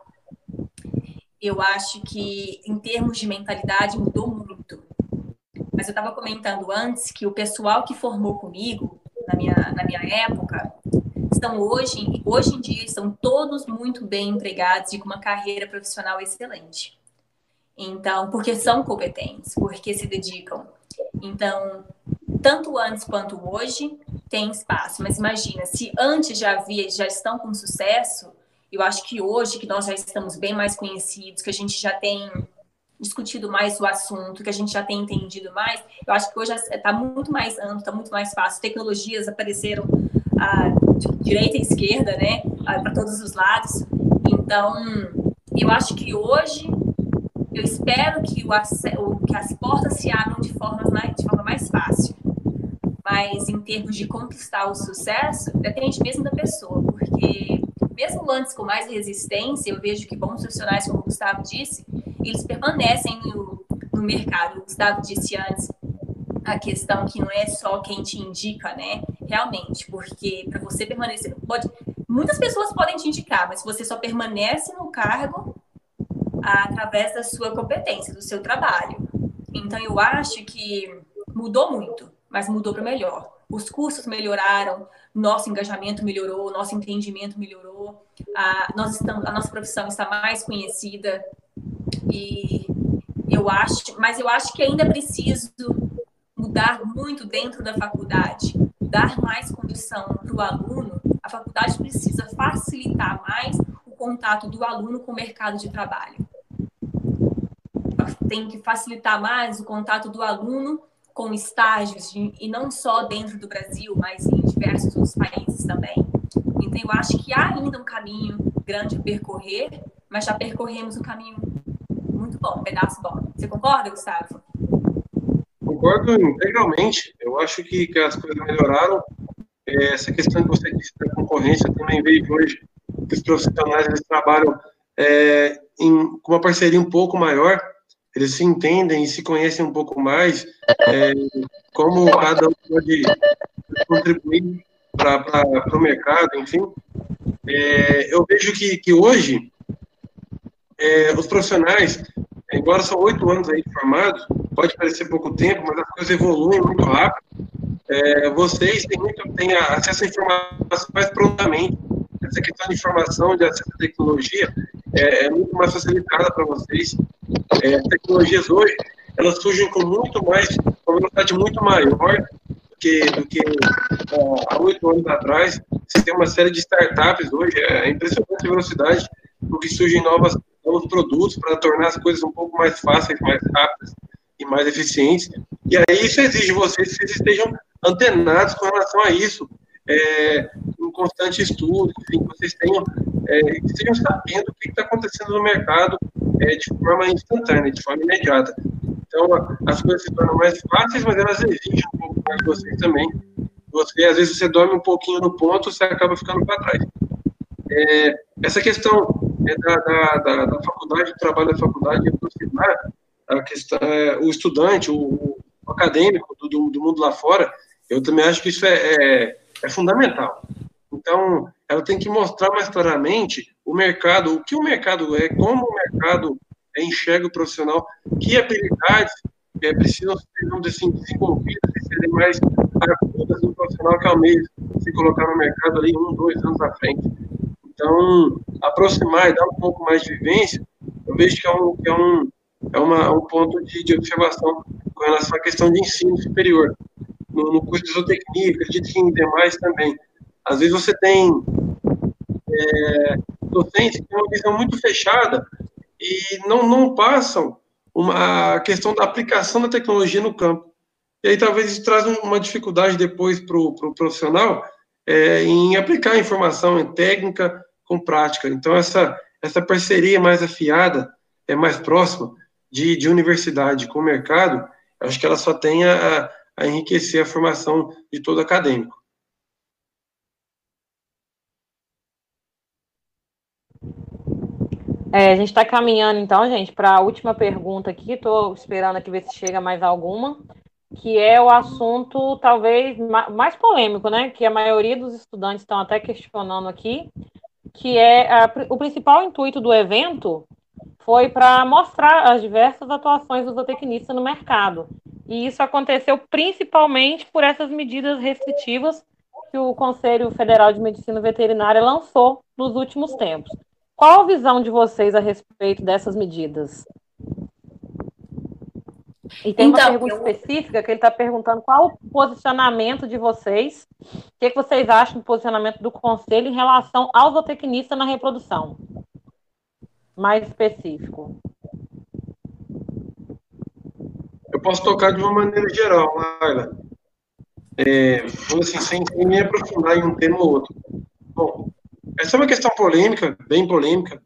Eu acho que, em termos de mentalidade, mudou muito. Mas eu estava comentando antes que o pessoal que formou comigo, na minha, na minha época, estão hoje, hoje em dia, estão todos muito bem empregados e com uma carreira profissional excelente. Então, porque são competentes, porque se dedicam. Então, tanto antes quanto hoje, tem espaço. Mas imagina, se antes já havia, já estão com sucesso, eu acho que hoje, que nós já estamos bem mais conhecidos, que a gente já tem discutido mais o assunto, que a gente já tem entendido mais, eu acho que hoje está muito mais amplo, está muito mais fácil. Tecnologias apareceram ah, de direita e esquerda, né, ah, para todos os lados. Então, eu acho que hoje eu espero que, o, que as portas se abram de forma, mais, de forma mais fácil. Mas em termos de conquistar o sucesso, depende mesmo da pessoa, porque mesmo antes com mais resistência, eu vejo que bons profissionais, como o Gustavo disse, eles permanecem no, no mercado. O Gustavo disse antes a questão que não é só quem te indica, né? Realmente, porque para você permanecer, pode, muitas pessoas podem te indicar, mas você só permanece no cargo através da sua competência, do seu trabalho. Então, eu acho que mudou muito, mas mudou para melhor. Os cursos melhoraram, nosso engajamento melhorou, nosso entendimento melhorou, a, nós estamos, a nossa profissão está mais conhecida e eu acho, mas eu acho que ainda é preciso mudar muito dentro da faculdade, dar mais condição para o aluno. A faculdade precisa facilitar mais o contato do aluno com o mercado de trabalho tem que facilitar mais o contato do aluno com estágios, de, e não só dentro do Brasil, mas em diversos países também. Então, eu acho que há ainda um caminho grande a percorrer, mas já percorremos um caminho muito bom, um pedaço bom. Você concorda, Gustavo? Concordo integralmente. Eu acho que, que as coisas melhoraram. É, essa questão que você disse da concorrência também veio hoje, que os profissionais eles trabalham é, em, com uma parceria um pouco maior eles se entendem e se conhecem um pouco mais, é, como cada um pode contribuir para o mercado, enfim. É, eu vejo que, que hoje é, os profissionais, embora são oito anos aí formados, pode parecer pouco tempo, mas as coisas evoluem muito rápido. É, vocês têm, muito, têm acesso à informação mais prontamente. Essa questão de informação, de acesso à tecnologia, é, é muito mais facilitada para vocês. É, as tecnologias hoje, elas surgem com muito mais, com velocidade muito maior do que, do que há oito anos atrás. Você tem uma série de startups hoje, é impressionante a velocidade com que surgem novas, novos produtos para tornar as coisas um pouco mais fáceis, mais rápidas e mais eficientes. E aí isso exige vocês que vocês estejam antenados com relação a isso, é, constante estudo, que vocês tenham, é, que estejam sabendo o que está acontecendo no mercado é, de forma instantânea, de forma imediata. Então, as coisas se tornam mais fáceis, mas elas exigem um pouco mais de vocês também. Você, às vezes, você dorme um pouquinho no ponto, você acaba ficando para trás. É, essa questão é, da, da, da, da, faculdade, do trabalho da faculdade, aproximar a questão, é, o estudante, o, o acadêmico do, do, mundo lá fora, eu também acho que isso é, é, é fundamental. Então, ela tem que mostrar mais claramente o mercado, o que o mercado é, como o mercado enxerga o profissional, que habilidades é, precisam ser assim, desenvolvidas e serem mais agudas no profissional que almeja se colocar no mercado ali um, dois anos à frente. Então, aproximar e dar um pouco mais de vivência, eu vejo que é um, que é um, é uma, um ponto de, de observação com relação à questão de ensino superior. No, no curso de zootecnia, acredito que em demais também, Às vezes você tem é, docentes que têm uma visão muito fechada e não, não passam uma, a questão da aplicação da tecnologia no campo. E aí talvez isso traz uma dificuldade depois para o pro profissional é, em aplicar a informação em técnica com prática. Então, essa, essa parceria mais afiada, é mais próxima de, de universidade com mercado, acho que ela só tem a, a enriquecer a formação de todo acadêmico. É, a gente está caminhando, então, gente, para a última pergunta aqui. Estou esperando aqui ver se chega mais alguma, que é o assunto talvez mais polêmico, né? Que a maioria dos estudantes estão até questionando aqui, que é a, o principal intuito do evento foi para mostrar as diversas atuações do zootecnista no mercado. E isso aconteceu principalmente por essas medidas restritivas que o Conselho Federal de Medicina Veterinária lançou nos últimos tempos. Qual a visão de vocês a respeito dessas medidas? E tem então, uma pergunta eu... específica que ele está perguntando qual o posicionamento de vocês, o que, que vocês acham do posicionamento do Conselho em relação ao zootecnista na reprodução? Mais específico. Eu posso tocar de uma maneira geral, Laila. É, assim, sem, sem me aprofundar em um tema ou outro. Bom, essa é uma questão polêmica, bem polêmica.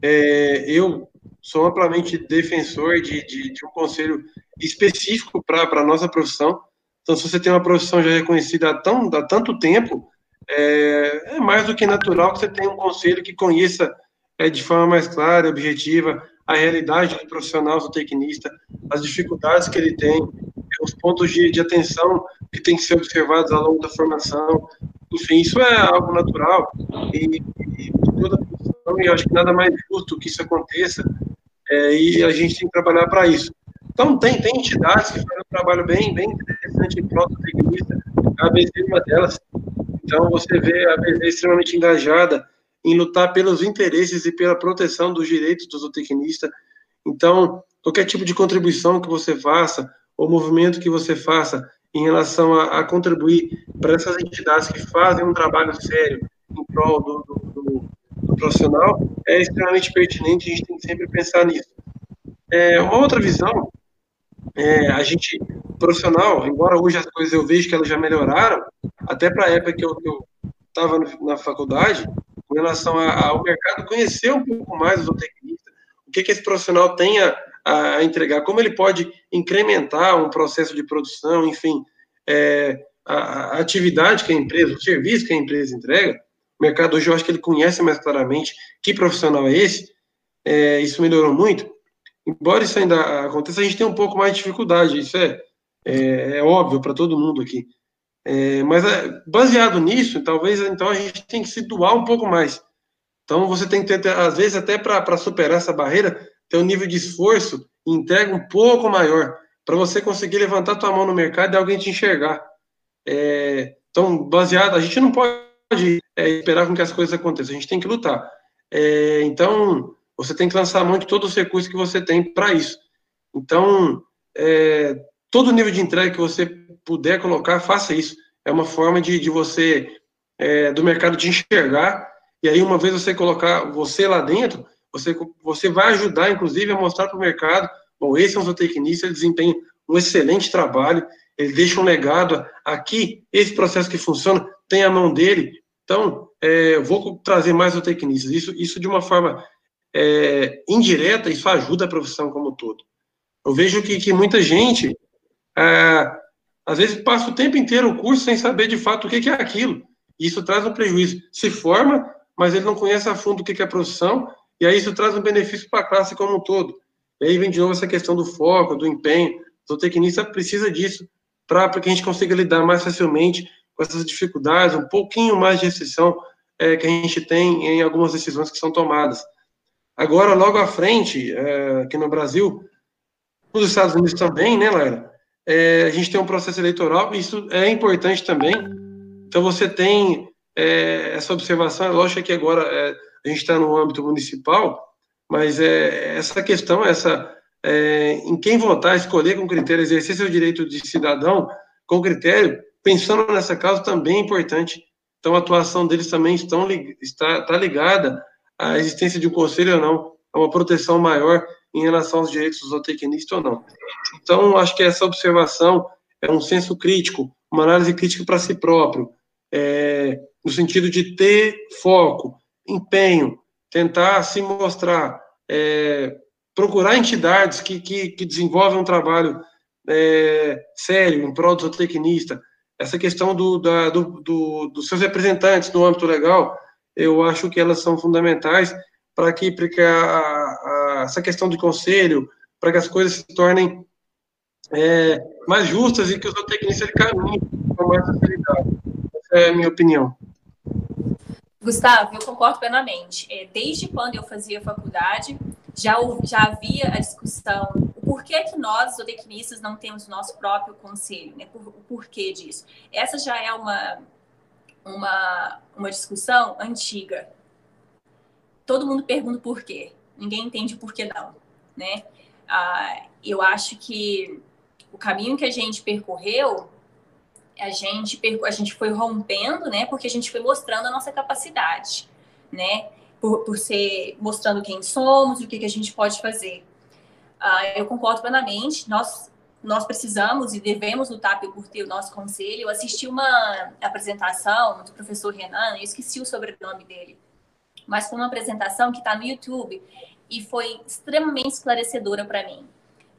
É, eu sou amplamente defensor de, de, de um conselho específico para a nossa profissão. Então, se você tem uma profissão já reconhecida há, tão, há tanto tempo, é, é mais do que natural que você tenha um conselho que conheça é, de forma mais clara, objetiva, a realidade do profissional do tecnista, as dificuldades que ele tem, os pontos de, de atenção que tem que ser observados ao longo da formação, enfim, isso é algo natural e, e toda profissão, e eu acho que nada mais justo que isso aconteça, é, e a gente tem que trabalhar para isso. Então, tem, tem entidades que fazem um trabalho bem, bem interessante em prol do tecnista, a ABZ é uma delas. Então, você vê a ABZ extremamente engajada em lutar pelos interesses e pela proteção dos direitos do zootecnista. Então, qualquer tipo de contribuição que você faça, ou movimento que você faça em relação a, a contribuir para essas entidades que fazem um trabalho sério em prol do, do, do, do, profissional é extremamente pertinente, a gente tem que sempre pensar nisso. É, uma outra visão, é, a gente, profissional, embora hoje as coisas eu vejo que elas já melhoraram, até para a época que eu estava na faculdade, com relação ao mercado, conhecer um pouco mais o zootecnista, o que, que esse profissional tem a, a, entregar, como ele pode incrementar um processo de produção, enfim, é, a, a, atividade que a empresa, o serviço que a empresa entrega, o mercado hoje eu acho que ele conhece mais claramente que profissional é esse, é, isso melhorou muito. Embora isso ainda aconteça, a gente tem um pouco mais de dificuldade, isso é, é, é óbvio para todo mundo aqui. É, mas é, baseado nisso, talvez então a gente tem que se um pouco mais. Então você tem que ter, às vezes, até para superar essa barreira, ter um nível de esforço e entrega um pouco maior para você conseguir levantar tua mão no mercado e alguém te enxergar. É, então, baseado, a gente não pode é, esperar com que as coisas aconteçam, a gente tem que lutar. É, então, você tem que lançar a mão de todos os recursos que você tem para isso. Então, é, todo nível de entrega que você puder colocar, faça isso. É uma forma de, de você, é, do mercado, te enxergar, e aí, uma vez você colocar você lá dentro, você, você vai ajudar, inclusive, a mostrar para o mercado, bom, esse é um zootecnista, ele desempenha um excelente trabalho, ele deixa um legado aqui, esse processo que funciona, tem a mão dele, então, é, vou trazer mais zootecnistas. Isso, isso de uma forma é, indireta, isso ajuda a profissão como um todo. Eu vejo que, que muita gente, é, às vezes, passa o tempo inteiro o curso sem saber de fato o que, é aquilo. E isso traz um prejuízo. Se forma, mas ele não conhece a fundo o que, é a profissão, e aí isso traz um benefício para a classe como um todo. E aí vem de novo essa questão do foco, do empenho. O tecnista precisa disso para que a gente consiga lidar mais facilmente com essas dificuldades, um pouquinho mais de restrição é, que a gente tem em algumas decisões que são tomadas. Agora, logo à frente, é, aqui no Brasil, nos Estados Unidos também, né, Lara? É, a gente tem um processo eleitoral, isso é importante também. Então, você tem é, essa observação, é lógico que agora é, a gente está no âmbito municipal, mas é, essa questão, essa é, em quem votar, escolher com critério, exercer seu direito de cidadão com critério, pensando nessa causa também é importante. então a atuação deles também estão, está, está ligada à existência de um conselho ou não, a uma proteção maior em relação aos direitos dos zootecnistas ou não. Então, acho que essa observação é um senso crítico, uma análise crítica para si próprio, é, no sentido de ter foco, empenho, tentar se mostrar, é, procurar entidades que, que, que, desenvolvem um trabalho é, sério em prol do zootecnista. Essa questão do, da, do, do, dos seus representantes no âmbito legal, eu acho que elas são fundamentais para que, que a, a, essa questão de conselho, para que as coisas se tornem é, mais justas e que os zootecnistas caminhem com mais facilidade. Essa é a minha opinião. Gustavo, eu concordo plenamente. É, desde quando eu fazia faculdade, já, já havia a discussão o porquê que nós, zootecnistas, não temos o nosso próprio conselho, né? O porquê disso. Essa já é uma, uma, uma discussão antiga. Todo mundo pergunta por quê. Ninguém entende por que não, né? Ah, eu acho que o caminho que a gente percorreu a gente, a gente foi rompendo, né? Porque a gente foi mostrando a nossa capacidade, né? Por, por ser mostrando quem somos, o que, que a gente pode fazer. Uh, eu concordo plenamente. Nós nós precisamos e devemos lutar por ter o nosso conselho. Eu assisti uma apresentação do professor Renan, eu esqueci o sobrenome dele, mas foi uma apresentação que está no YouTube e foi extremamente esclarecedora para mim,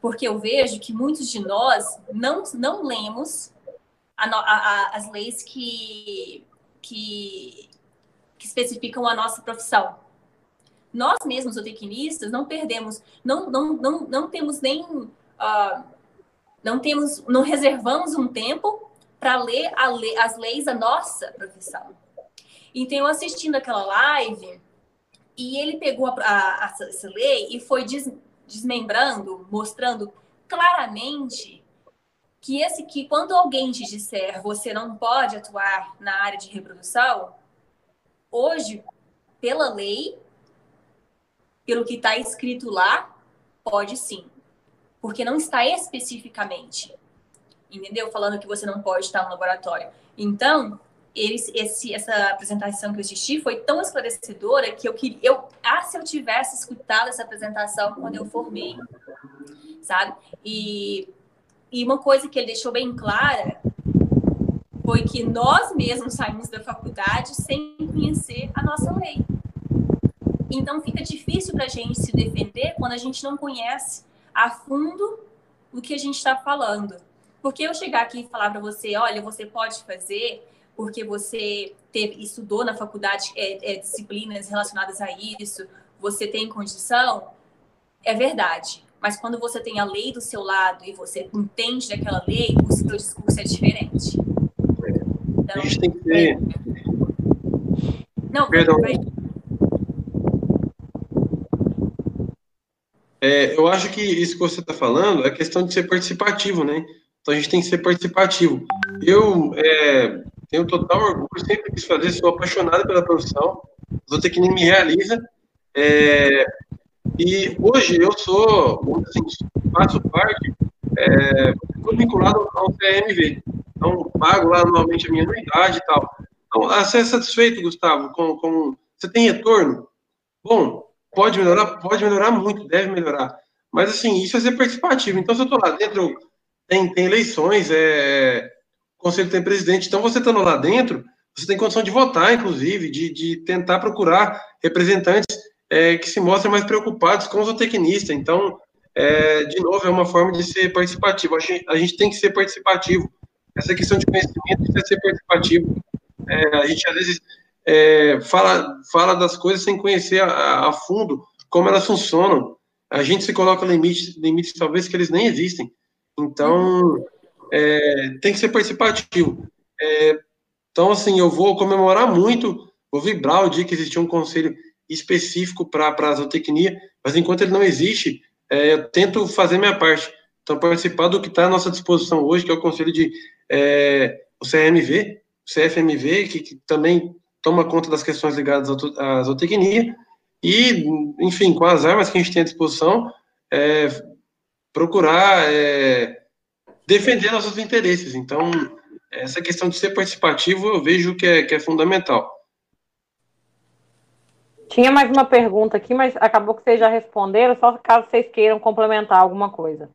porque eu vejo que muitos de nós não, não lemos a, a, as leis que, que, que especificam a nossa profissão. Nós mesmos, zootecnistas, não perdemos, não, não, não, não temos nem. Uh, não temos, não reservamos um tempo para ler as leis da nossa profissão. Então, eu assistindo aquela live, e ele pegou a, a, a essa lei e foi des, desmembrando, mostrando claramente que esse que quando alguém te disser você não pode atuar na área de reprodução, hoje, pela lei, pelo que está escrito lá, pode sim. Porque não está especificamente. Entendeu? Falando que você não pode estar no laboratório. Então, eles, esse, essa apresentação que eu assisti foi tão esclarecedora que eu queria. Eu, ah, se eu tivesse escutado essa apresentação quando eu formei, sabe? E e uma coisa que ele deixou bem clara foi que nós mesmos saímos da faculdade sem conhecer a nossa lei. Então fica difícil para a gente se defender quando a gente não conhece a fundo o que a gente está falando. Porque eu chegar aqui e falar para você, olha, você pode fazer porque você teve, estudou na faculdade é, é, disciplinas relacionadas a isso, você tem condição, é verdade. Mas quando você tem a lei do seu lado e você entende daquela lei, o seu discurso é diferente. Então, a gente tem que ter. É... Não, Perdão. É, eu acho que isso que você está falando é questão de ser participativo, né? Então a gente tem que ser participativo. Eu é, tenho total orgulho, sempre quis fazer, sou apaixonado pela profissão, vou ter que me realiza. É, e hoje eu sou, assim, faço parte, é, vinculado ao CMV. Então, pago lá anualmente a minha anuidade e tal. Então, você é satisfeito, Gustavo, com, com. Você tem retorno? Bom, pode melhorar? Pode melhorar muito, deve melhorar. Mas, assim, isso é ser participativo. Então, se eu estou lá dentro, tem, tem eleições, é, conselho tem presidente. Então, você estando lá dentro, você tem condição de votar, inclusive, de, de tentar procurar representantes é, que se mostrem mais preocupados com o zootecnista. Então, é, de novo, é uma forma de ser participativo. A gente, a gente tem que ser participativo. Essa questão de conhecimento precisa ser participativo. É, a gente, às vezes, é, fala, fala das coisas sem conhecer a, a, fundo como elas funcionam. A gente se coloca limites, limites talvez que eles nem existem. Então, é, tem que ser participativo. É, então, assim, eu vou comemorar muito, vou vibrar o dia que existia um conselho específico para a zootecnia, mas enquanto ele não existe, é, eu tento fazer minha parte. Então, participar do que está à nossa disposição hoje, que é o conselho de é, o CMV, o CFMV, que, que, também toma conta das questões ligadas à zootecnia, e, enfim, com as armas que a gente tem à disposição, é, procurar é, defender nossos interesses. Então, essa questão de ser participativo eu vejo que é, que é fundamental. Tinha mais uma pergunta aqui, mas acabou que vocês já responderam, só caso vocês queiram complementar alguma coisa.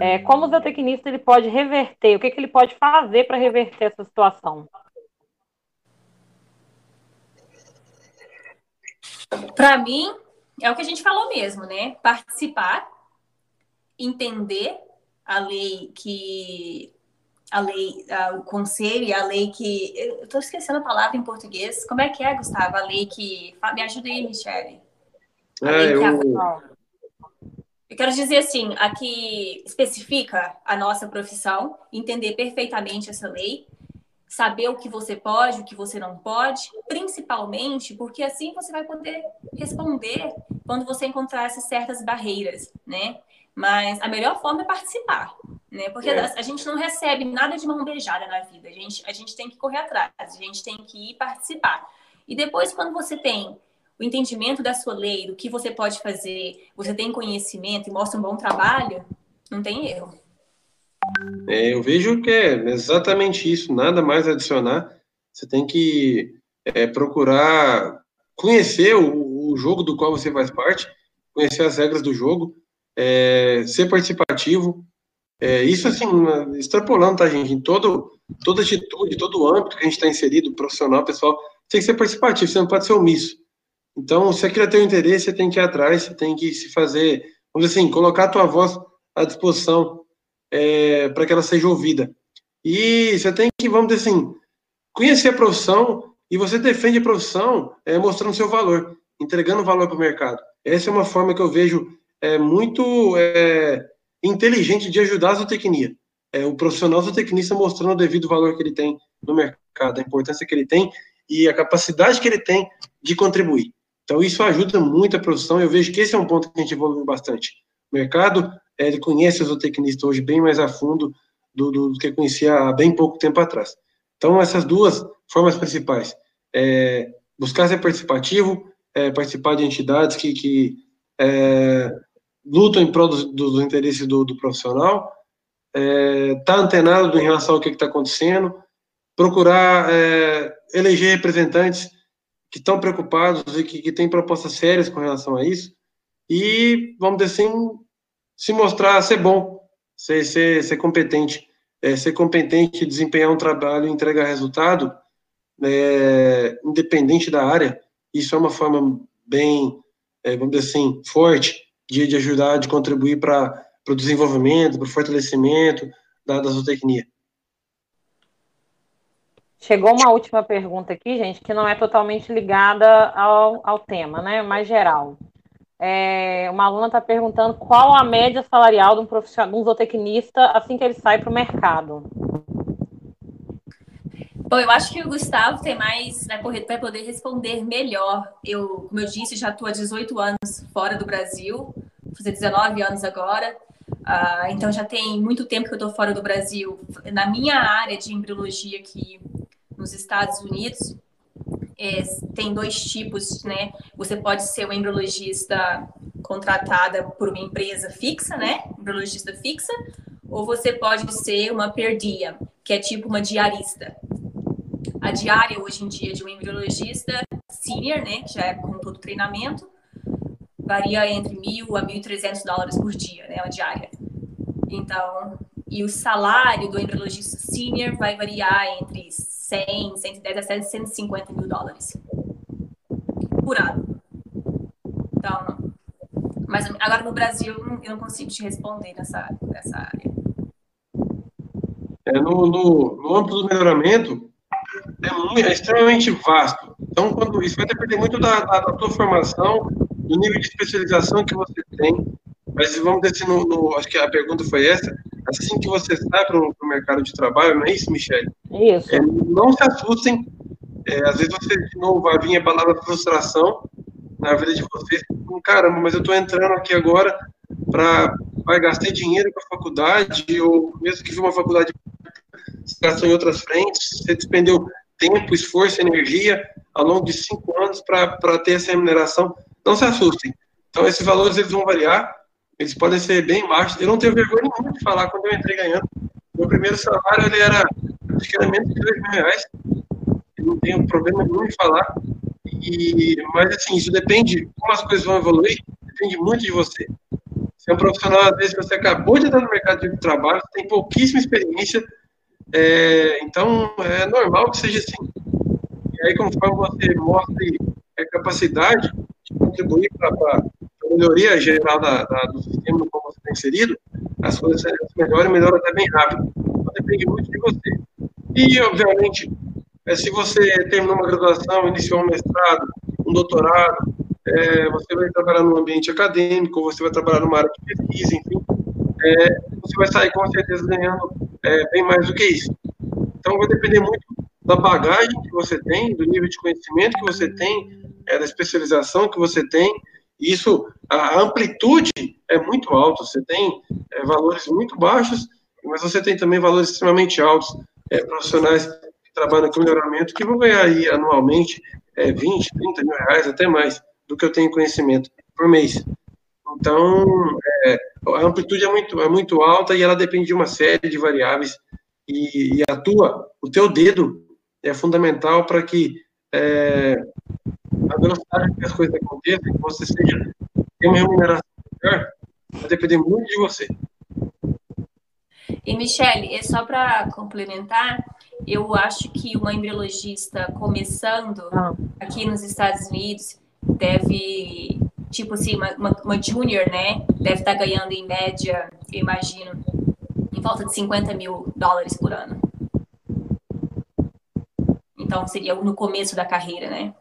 É, como o zootecnista ele pode reverter? O que, que ele pode fazer para reverter essa situação? Para mim, é o que a gente falou mesmo, né? Participar, entender a lei que a lei, o conselho e a lei que. Eu estou esquecendo a palavra em português. Como é que é, Gustavo? A lei que. Me ajuda aí, Michele. É, eu... eu quero dizer assim, a que especifica a nossa profissão, entender perfeitamente essa lei, saber o que você pode, o que você não pode, principalmente porque assim você vai poder responder quando você encontrar essas certas barreiras, né? Mas a melhor forma é participar, né? Porque é. a, a, gente não recebe nada de mão beijada na vida. A gente, a gente tem que correr atrás, a gente tem que ir participar. E depois, quando você tem o entendimento da sua lei, do que você pode fazer, você tem conhecimento e mostra um bom trabalho, não tem erro. É, eu vejo que é exatamente isso, nada mais adicionar. Você tem que é, procurar conhecer o, o, jogo do qual você faz parte, conhecer as regras do jogo, é, ser participativo. É, isso, assim, extrapolando, tá, gente? Em todo, toda atitude, todo âmbito que a gente está inserido, profissional, pessoal, tem que ser participativo, você não pode ser omisso. Então, se aquilo é teu interesse, você tem que ir atrás, você tem que se fazer, vamos dizer assim, colocar a tua voz à disposição é, para que ela seja ouvida. E você tem que, vamos dizer assim, conhecer a profissão e você defende a profissão é, mostrando seu valor, entregando valor para o mercado. Essa é uma forma que eu vejo é, muito é, inteligente de ajudar a zootecnia. É, o profissional zootecnista mostrando o devido valor que ele tem no mercado, a importância que ele tem e a capacidade que ele tem de contribuir. Então, isso ajuda muito a produção. Eu vejo que esse é um ponto que a gente evoluiu bastante. O mercado, é, ele conhece o zootecnista hoje bem mais a fundo do, do, do, que conhecia há bem pouco tempo atrás. Então, essas duas formas principais. É, buscar ser participativo, é, participar de entidades que, que é, lutam em prol dos, dos interesses do, do profissional, é, tá antenado em relação ao que está acontecendo, procurar é, eleger representantes que estão preocupados e que, que têm propostas sérias com relação a isso, e, vamos dizer assim, se mostrar ser bom, ser, ser, ser competente, é, ser competente, desempenhar um trabalho e entregar resultado, é, independente da área, isso é uma forma bem, é, vamos dizer assim, forte de, de ajudar, de contribuir para o desenvolvimento, para o fortalecimento da, da zootecnia. Chegou uma última pergunta aqui, gente, que não é totalmente ligada ao, ao tema, né? Mais geral. É, uma aluna está perguntando qual a média salarial de um profissional, de um zootecnista assim que ele sai para o mercado. Bom, eu acho que o Gustavo tem mais vai poder responder melhor. Eu, como eu disse, já estou há 18 anos fora do Brasil, vou fazer 19 anos agora. Uh, então já tem muito tempo que eu estou fora do Brasil. Na minha área de embriologia aqui nos Estados Unidos, é, tem dois tipos, né? Você pode ser uma embriologista contratada por uma empresa fixa, né? Embriologista fixa, ou você pode ser uma perdia, que é tipo uma diarista. A diária hoje em dia de um embriologista senior, né, que já é com todo treinamento, varia entre mil a mil trezentos dólares por dia, né, a diária. Então, e o salário do embriologista senior vai variar entre 100, 110 a 150 mil dólares por ano. Então, mas agora no Brasil eu não consigo te responder nessa, nessa área. É, no, no, no âmbito do melhoramento, é, muito, é, extremamente vasto. Então, quando, isso vai depender muito da, da, da tua formação, do nível de especialização que você tem. Mas vamos dizer assim, no, no, acho que a pergunta foi essa, assim que você sai para o mercado de trabalho, não é isso, Michele? Isso. É, não se assustem. É, às vezes você, de novo, vai vir a palavra frustração na vida de vocês. Caramba, mas eu estou entrando aqui agora para vai gastar dinheiro com a faculdade, ou mesmo que for uma faculdade, você gastou em outras frentes, você despendeu tempo, esforço, energia ao longo de cinco anos para ter essa remuneração. Não se assustem. Então, esses valores eles vão variar, eles podem ser bem baixos. Eu não tenho vergonha nenhuma de falar quando eu entrei ganhando. Meu primeiro salário ele era acho que era menos de 2 mil reais. Eu não tenho problema nenhum em falar. E, mas, assim, isso depende, como as coisas vão evoluir, depende muito de você. Você é um profissional, às vezes, você acabou de entrar no mercado de trabalho, tem pouquíssima experiência, é, então é normal que seja assim. E aí, conforme você mostre é, capacidade de contribuir para a melhoria geral da, da, do sistema no qual você está inserido, as coisas melhoram e melhoram até bem rápido. Então, depende muito de você. E, obviamente, é, se você terminou uma graduação, iniciou um mestrado, um doutorado, é, você vai trabalhar no ambiente acadêmico, você vai trabalhar numa área de pesquisa, enfim, é, você vai sair com certeza ganhando é, bem mais do que isso. Então, vai depender muito da bagagem que você tem, do nível de conhecimento que você tem, é, da especialização que você tem. Isso, a amplitude é muito alta. Você tem é, valores muito baixos, mas você tem também valores extremamente altos. É, profissionais que trabalham com melhoramento que vão ganhar aí anualmente é, 20, 30 mil reais, até mais do que eu tenho conhecimento por mês. Então, é, a amplitude é muito, é muito alta e ela depende de uma série de variáveis e, e a tua, o teu dedo é fundamental para que é, a velocidade que as coisas aconteçam, que você seja, tenha uma remuneração melhor, vai depender muito de você. E, Michele, é só para complementar, eu acho que uma embriologista começando ah. aqui nos Estados Unidos deve, tipo assim, uma, uma, uma junior, né? Deve estar tá ganhando em média, eu imagino, em volta de 50 mil dólares por ano. Então seria no começo da carreira, né?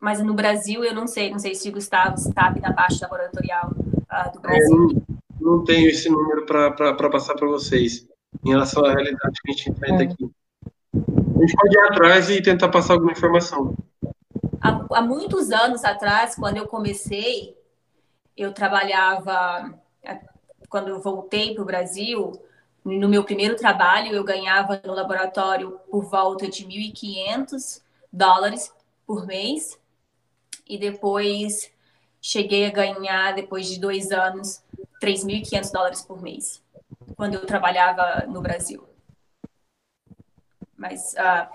Mas no Brasil eu não sei, não sei se o Gustavo está na parte laboratorial uh, do Brasil. É, não, não tenho esse número para passar para vocês em relação à realidade que a gente enfrenta é. aqui. A gente pode ir atrás e tentar passar alguma informação. Há, há muitos anos atrás, quando eu comecei, eu trabalhava, quando eu voltei para o Brasil, no meu primeiro trabalho, eu ganhava no laboratório por volta de 1.500 dólares por mês. E depois cheguei a ganhar, depois de dois anos, 3.500 dólares por mês, quando eu trabalhava no Brasil. Mas uh, ah,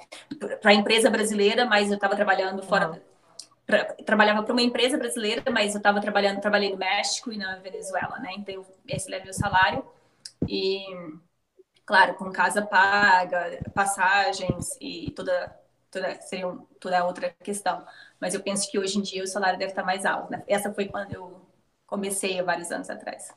para a empresa brasileira, mas eu estava trabalhando fora. Pra, trabalhava para uma empresa brasileira, mas eu estava trabalhando, trabalhei no México e na Venezuela, né? Então esse era meu salário e claro com casa paga, passagens e toda toda seria toda outra questão. Mas eu penso que hoje em dia o salário deve estar mais alto. Né? Essa foi quando eu comecei há vários anos atrás.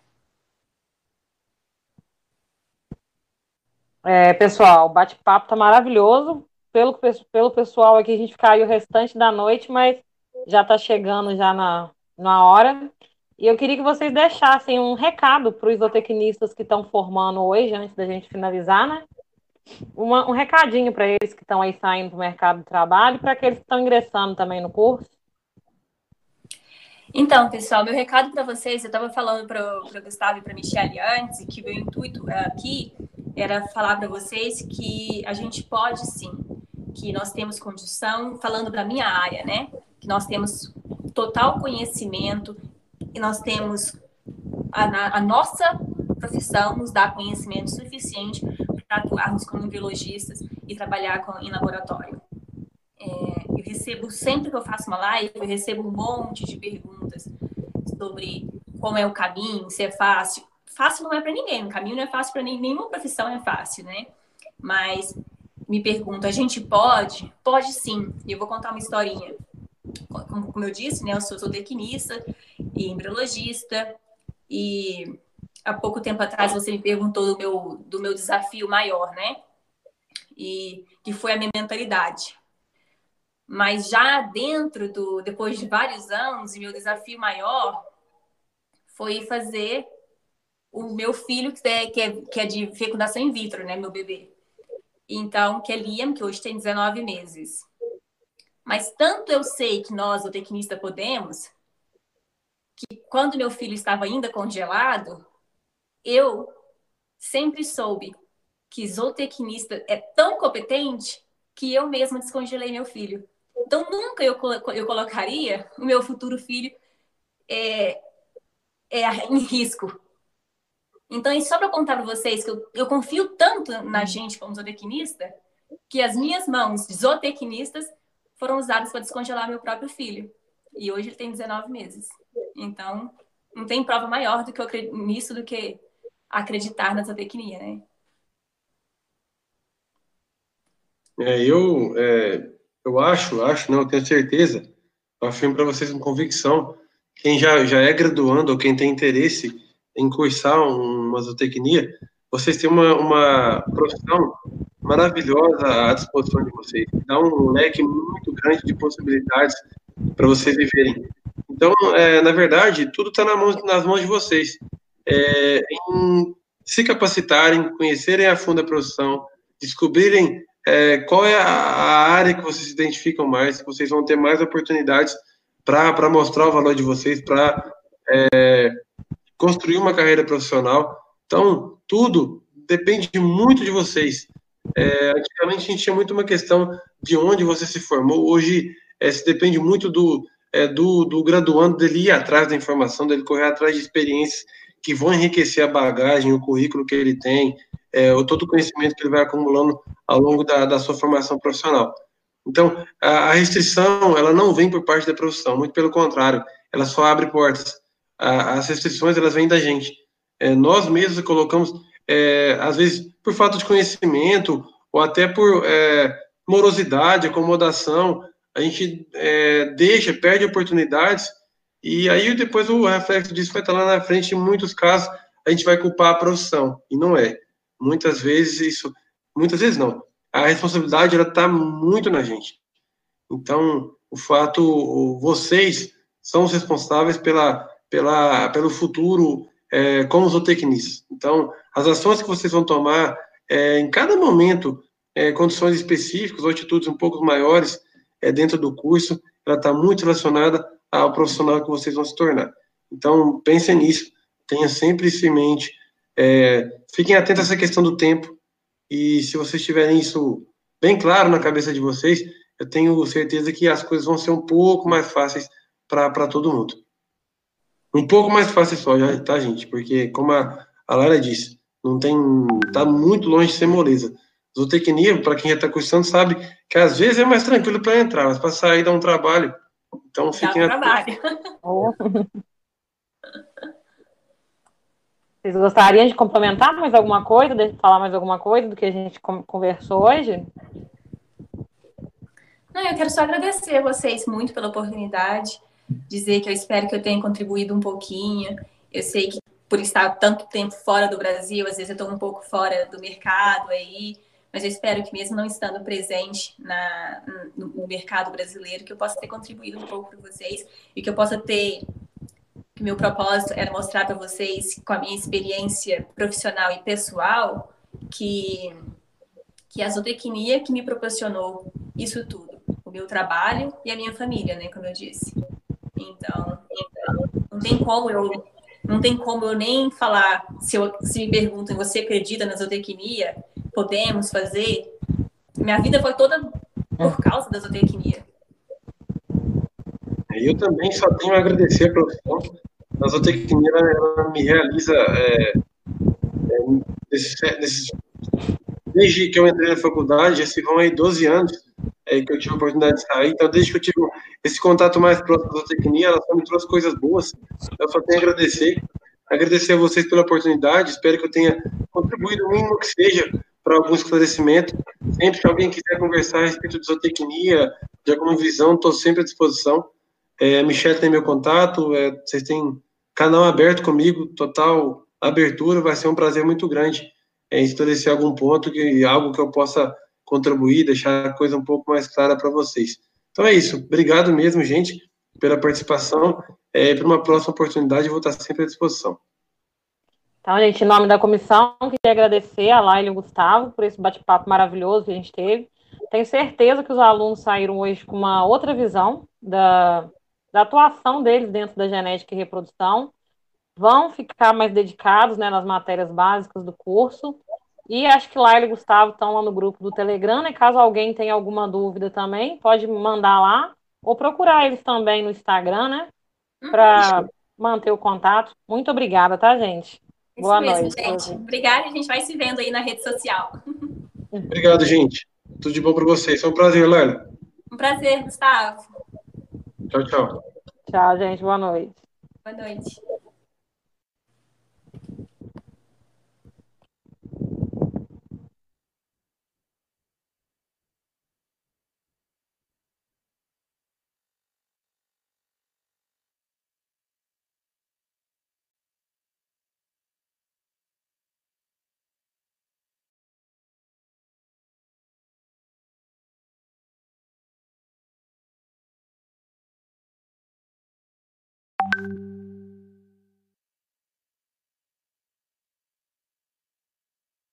É, pessoal, o bate-papo tá maravilhoso. Pelo, pelo pessoal aqui, a gente ficaria o restante da noite, mas já está chegando já na, na hora. E eu queria que vocês deixassem um recado para os zootecnistas que estão formando hoje, antes da gente finalizar, né? Uma, um recadinho para eles que estão aí saindo para o mercado de trabalho para aqueles que estão ingressando também no curso. Então, pessoal, meu recado para vocês, eu estava falando para o Gustavo e para a Michelle antes, que meu intuito aqui era falar para vocês que a gente pode sim, que nós temos condição, falando da minha área, né? Que nós temos total conhecimento e nós temos a, a nossa profissão nos dá conhecimento suficiente para atuarmos como biologistas e trabalhar com, em laboratório. É, eu recebo, sempre que eu faço uma live, eu recebo um monte de perguntas sobre como é o caminho, se é fácil fácil não é para ninguém, o caminho não é fácil para nenhuma profissão é fácil, né? Mas me pergunto, a gente pode? Pode sim. E eu vou contar uma historinha. Como eu disse, né, eu sou zootecnista e embriologista e há pouco tempo atrás você me perguntou do meu, do meu desafio maior, né? E que foi a minha mentalidade. Mas já dentro do, depois de vários anos, meu desafio maior foi fazer o meu filho, que é, que é, que é de fecundação in vitro, né? Meu bebê. Então, que é Liam, que hoje tem 19 meses. Mas tanto eu sei que nós, o tecnista, podemos, que quando meu filho estava ainda congelado, eu sempre soube que zootecnista é tão competente que eu mesma descongelei meu filho. Então, nunca eu, eu colocaria o meu futuro filho é, é, em risco Então, e só para contar para vocês que eu, eu confio tanto na gente como zootecnista, que as minhas mãos de zootecnistas foram usadas para descongelar meu próprio filho. E hoje ele tem 19 meses. Então, não tem prova maior do que eu, nisso do que acreditar na zootecnia, né? É, eu, é, eu acho, acho, não, eu tenho certeza, eu afirmo para vocês com convicção, quem já, já é graduando ou quem tem interesse em cursar uma zootecnia, vocês têm uma, uma profissão maravilhosa à disposição de vocês, dá um leque muito grande de possibilidades para vocês viverem. Então, é, na verdade, tudo está na nas mãos de vocês. É, em se capacitarem, conhecerem a fundo a profissão, descobrirem é, qual é a, área que vocês se identificam mais, vocês vão ter mais oportunidades para mostrar o valor de vocês, para é, construir uma carreira profissional. Então, tudo depende muito de vocês. É, antigamente a gente tinha muito uma questão de onde você se formou, hoje é, se depende muito do, é, do, do graduando dele ir atrás da informação, dele correr atrás de experiências que vão enriquecer a bagagem, o currículo que ele tem, é, todo o conhecimento que ele vai acumulando ao longo da, da sua formação profissional. Então, a, a, restrição, ela não vem por parte da profissão, muito pelo contrário, ela só abre portas. A, as restrições, elas vêm da gente. É, nós mesmos colocamos, é, às vezes, por falta de conhecimento, ou até por é, morosidade, acomodação, a gente é, deixa, perde oportunidades, e aí depois o reflexo disso vai estar lá na frente, em muitos casos, a gente vai culpar a profissão, e não é. Muitas vezes isso, muitas vezes não. A responsabilidade ela está muito na gente. Então, o fato, vocês são os responsáveis pela, pela, pelo futuro é, como zootecnistas. Então, as ações que vocês vão tomar é, em cada momento, é, condições específicas ou atitudes um pouco maiores é, dentro do curso, ela está muito relacionada ao profissional que vocês vão se tornar. Então, pensem nisso, tenha sempre isso em mente, é, fiquem atentos a essa questão do tempo, e se vocês tiverem isso bem claro na cabeça de vocês, eu tenho certeza que as coisas vão ser um pouco mais fáceis para todo mundo. Um pouco mais fácil só, já, tá, gente? Porque, como a, a Lara disse, não tem. tá muito longe de ser moleza. Zootecnia, para quem já está cursando, sabe que às vezes é mais tranquilo para entrar, mas para sair dá um trabalho. Então fiquem dá um trabalho. Vocês gostariam de complementar mais alguma coisa, de falar mais alguma coisa do que a gente conversou hoje? Não, eu quero só agradecer a vocês muito pela oportunidade, dizer que eu espero que eu tenha contribuído um pouquinho. Eu sei que por estar tanto tempo fora do Brasil, às vezes eu estou um pouco fora do mercado aí, mas eu espero que mesmo não estando presente na, no mercado brasileiro, que eu possa ter contribuído um pouco para vocês e que eu possa ter que meu propósito era mostrar para vocês, com a minha experiência profissional e pessoal, que, que a zootecnia que me proporcionou isso tudo. O meu trabalho e a minha família, né, como eu disse. Então, então não tem como eu não tem como eu nem falar, se, eu, se me perguntam, você acredita na zootecnia? Podemos fazer? Minha vida foi toda por causa da zootecnia. Eu também só tenho a agradecer a profissão. A zootecnia ela, ela me realiza é, é, desde que eu entrei na faculdade, já vão aí 12 anos é, que eu tive a oportunidade de sair. Então, desde que eu tive esse contato mais próximo da zootecnia, ela só me trouxe coisas boas. Eu só tenho a agradecer. Agradecer a vocês pela oportunidade. Espero que eu tenha contribuído o mínimo que seja para algum esclarecimento. Sempre que alguém quiser conversar a respeito de zootecnia, de alguma visão, estou sempre à disposição. É, a Michelle tem meu contato, é, vocês têm canal aberto comigo, total abertura, vai ser um prazer muito grande é, esclarecer algum ponto, que algo que eu possa contribuir, deixar a coisa um pouco mais clara para vocês. Então é isso, obrigado mesmo, gente, pela participação, é, para uma próxima oportunidade, vou estar sempre à disposição. Então, gente, em nome da comissão, queria agradecer a Laila e o Gustavo por esse bate-papo maravilhoso que a gente teve. Tenho certeza que os alunos saíram hoje com uma outra visão da, da atuação deles dentro da genética e reprodução, vão ficar mais dedicados né, nas matérias básicas do curso. E acho que Laila e Gustavo estão lá no grupo do Telegram, né? Caso alguém tenha alguma dúvida também, pode mandar lá. Ou procurar eles também no Instagram, né? Uhum. Para manter o contato. Muito obrigada, tá, gente? Isso Boa mesmo, noite. gente. Obrigada a gente vai se vendo aí na rede social. Obrigado, gente. Tudo de bom para vocês. Foi um prazer, Laila. Um prazer, Gustavo. Tchau, tchau. Tchau, gente. Boa noite. Boa noite.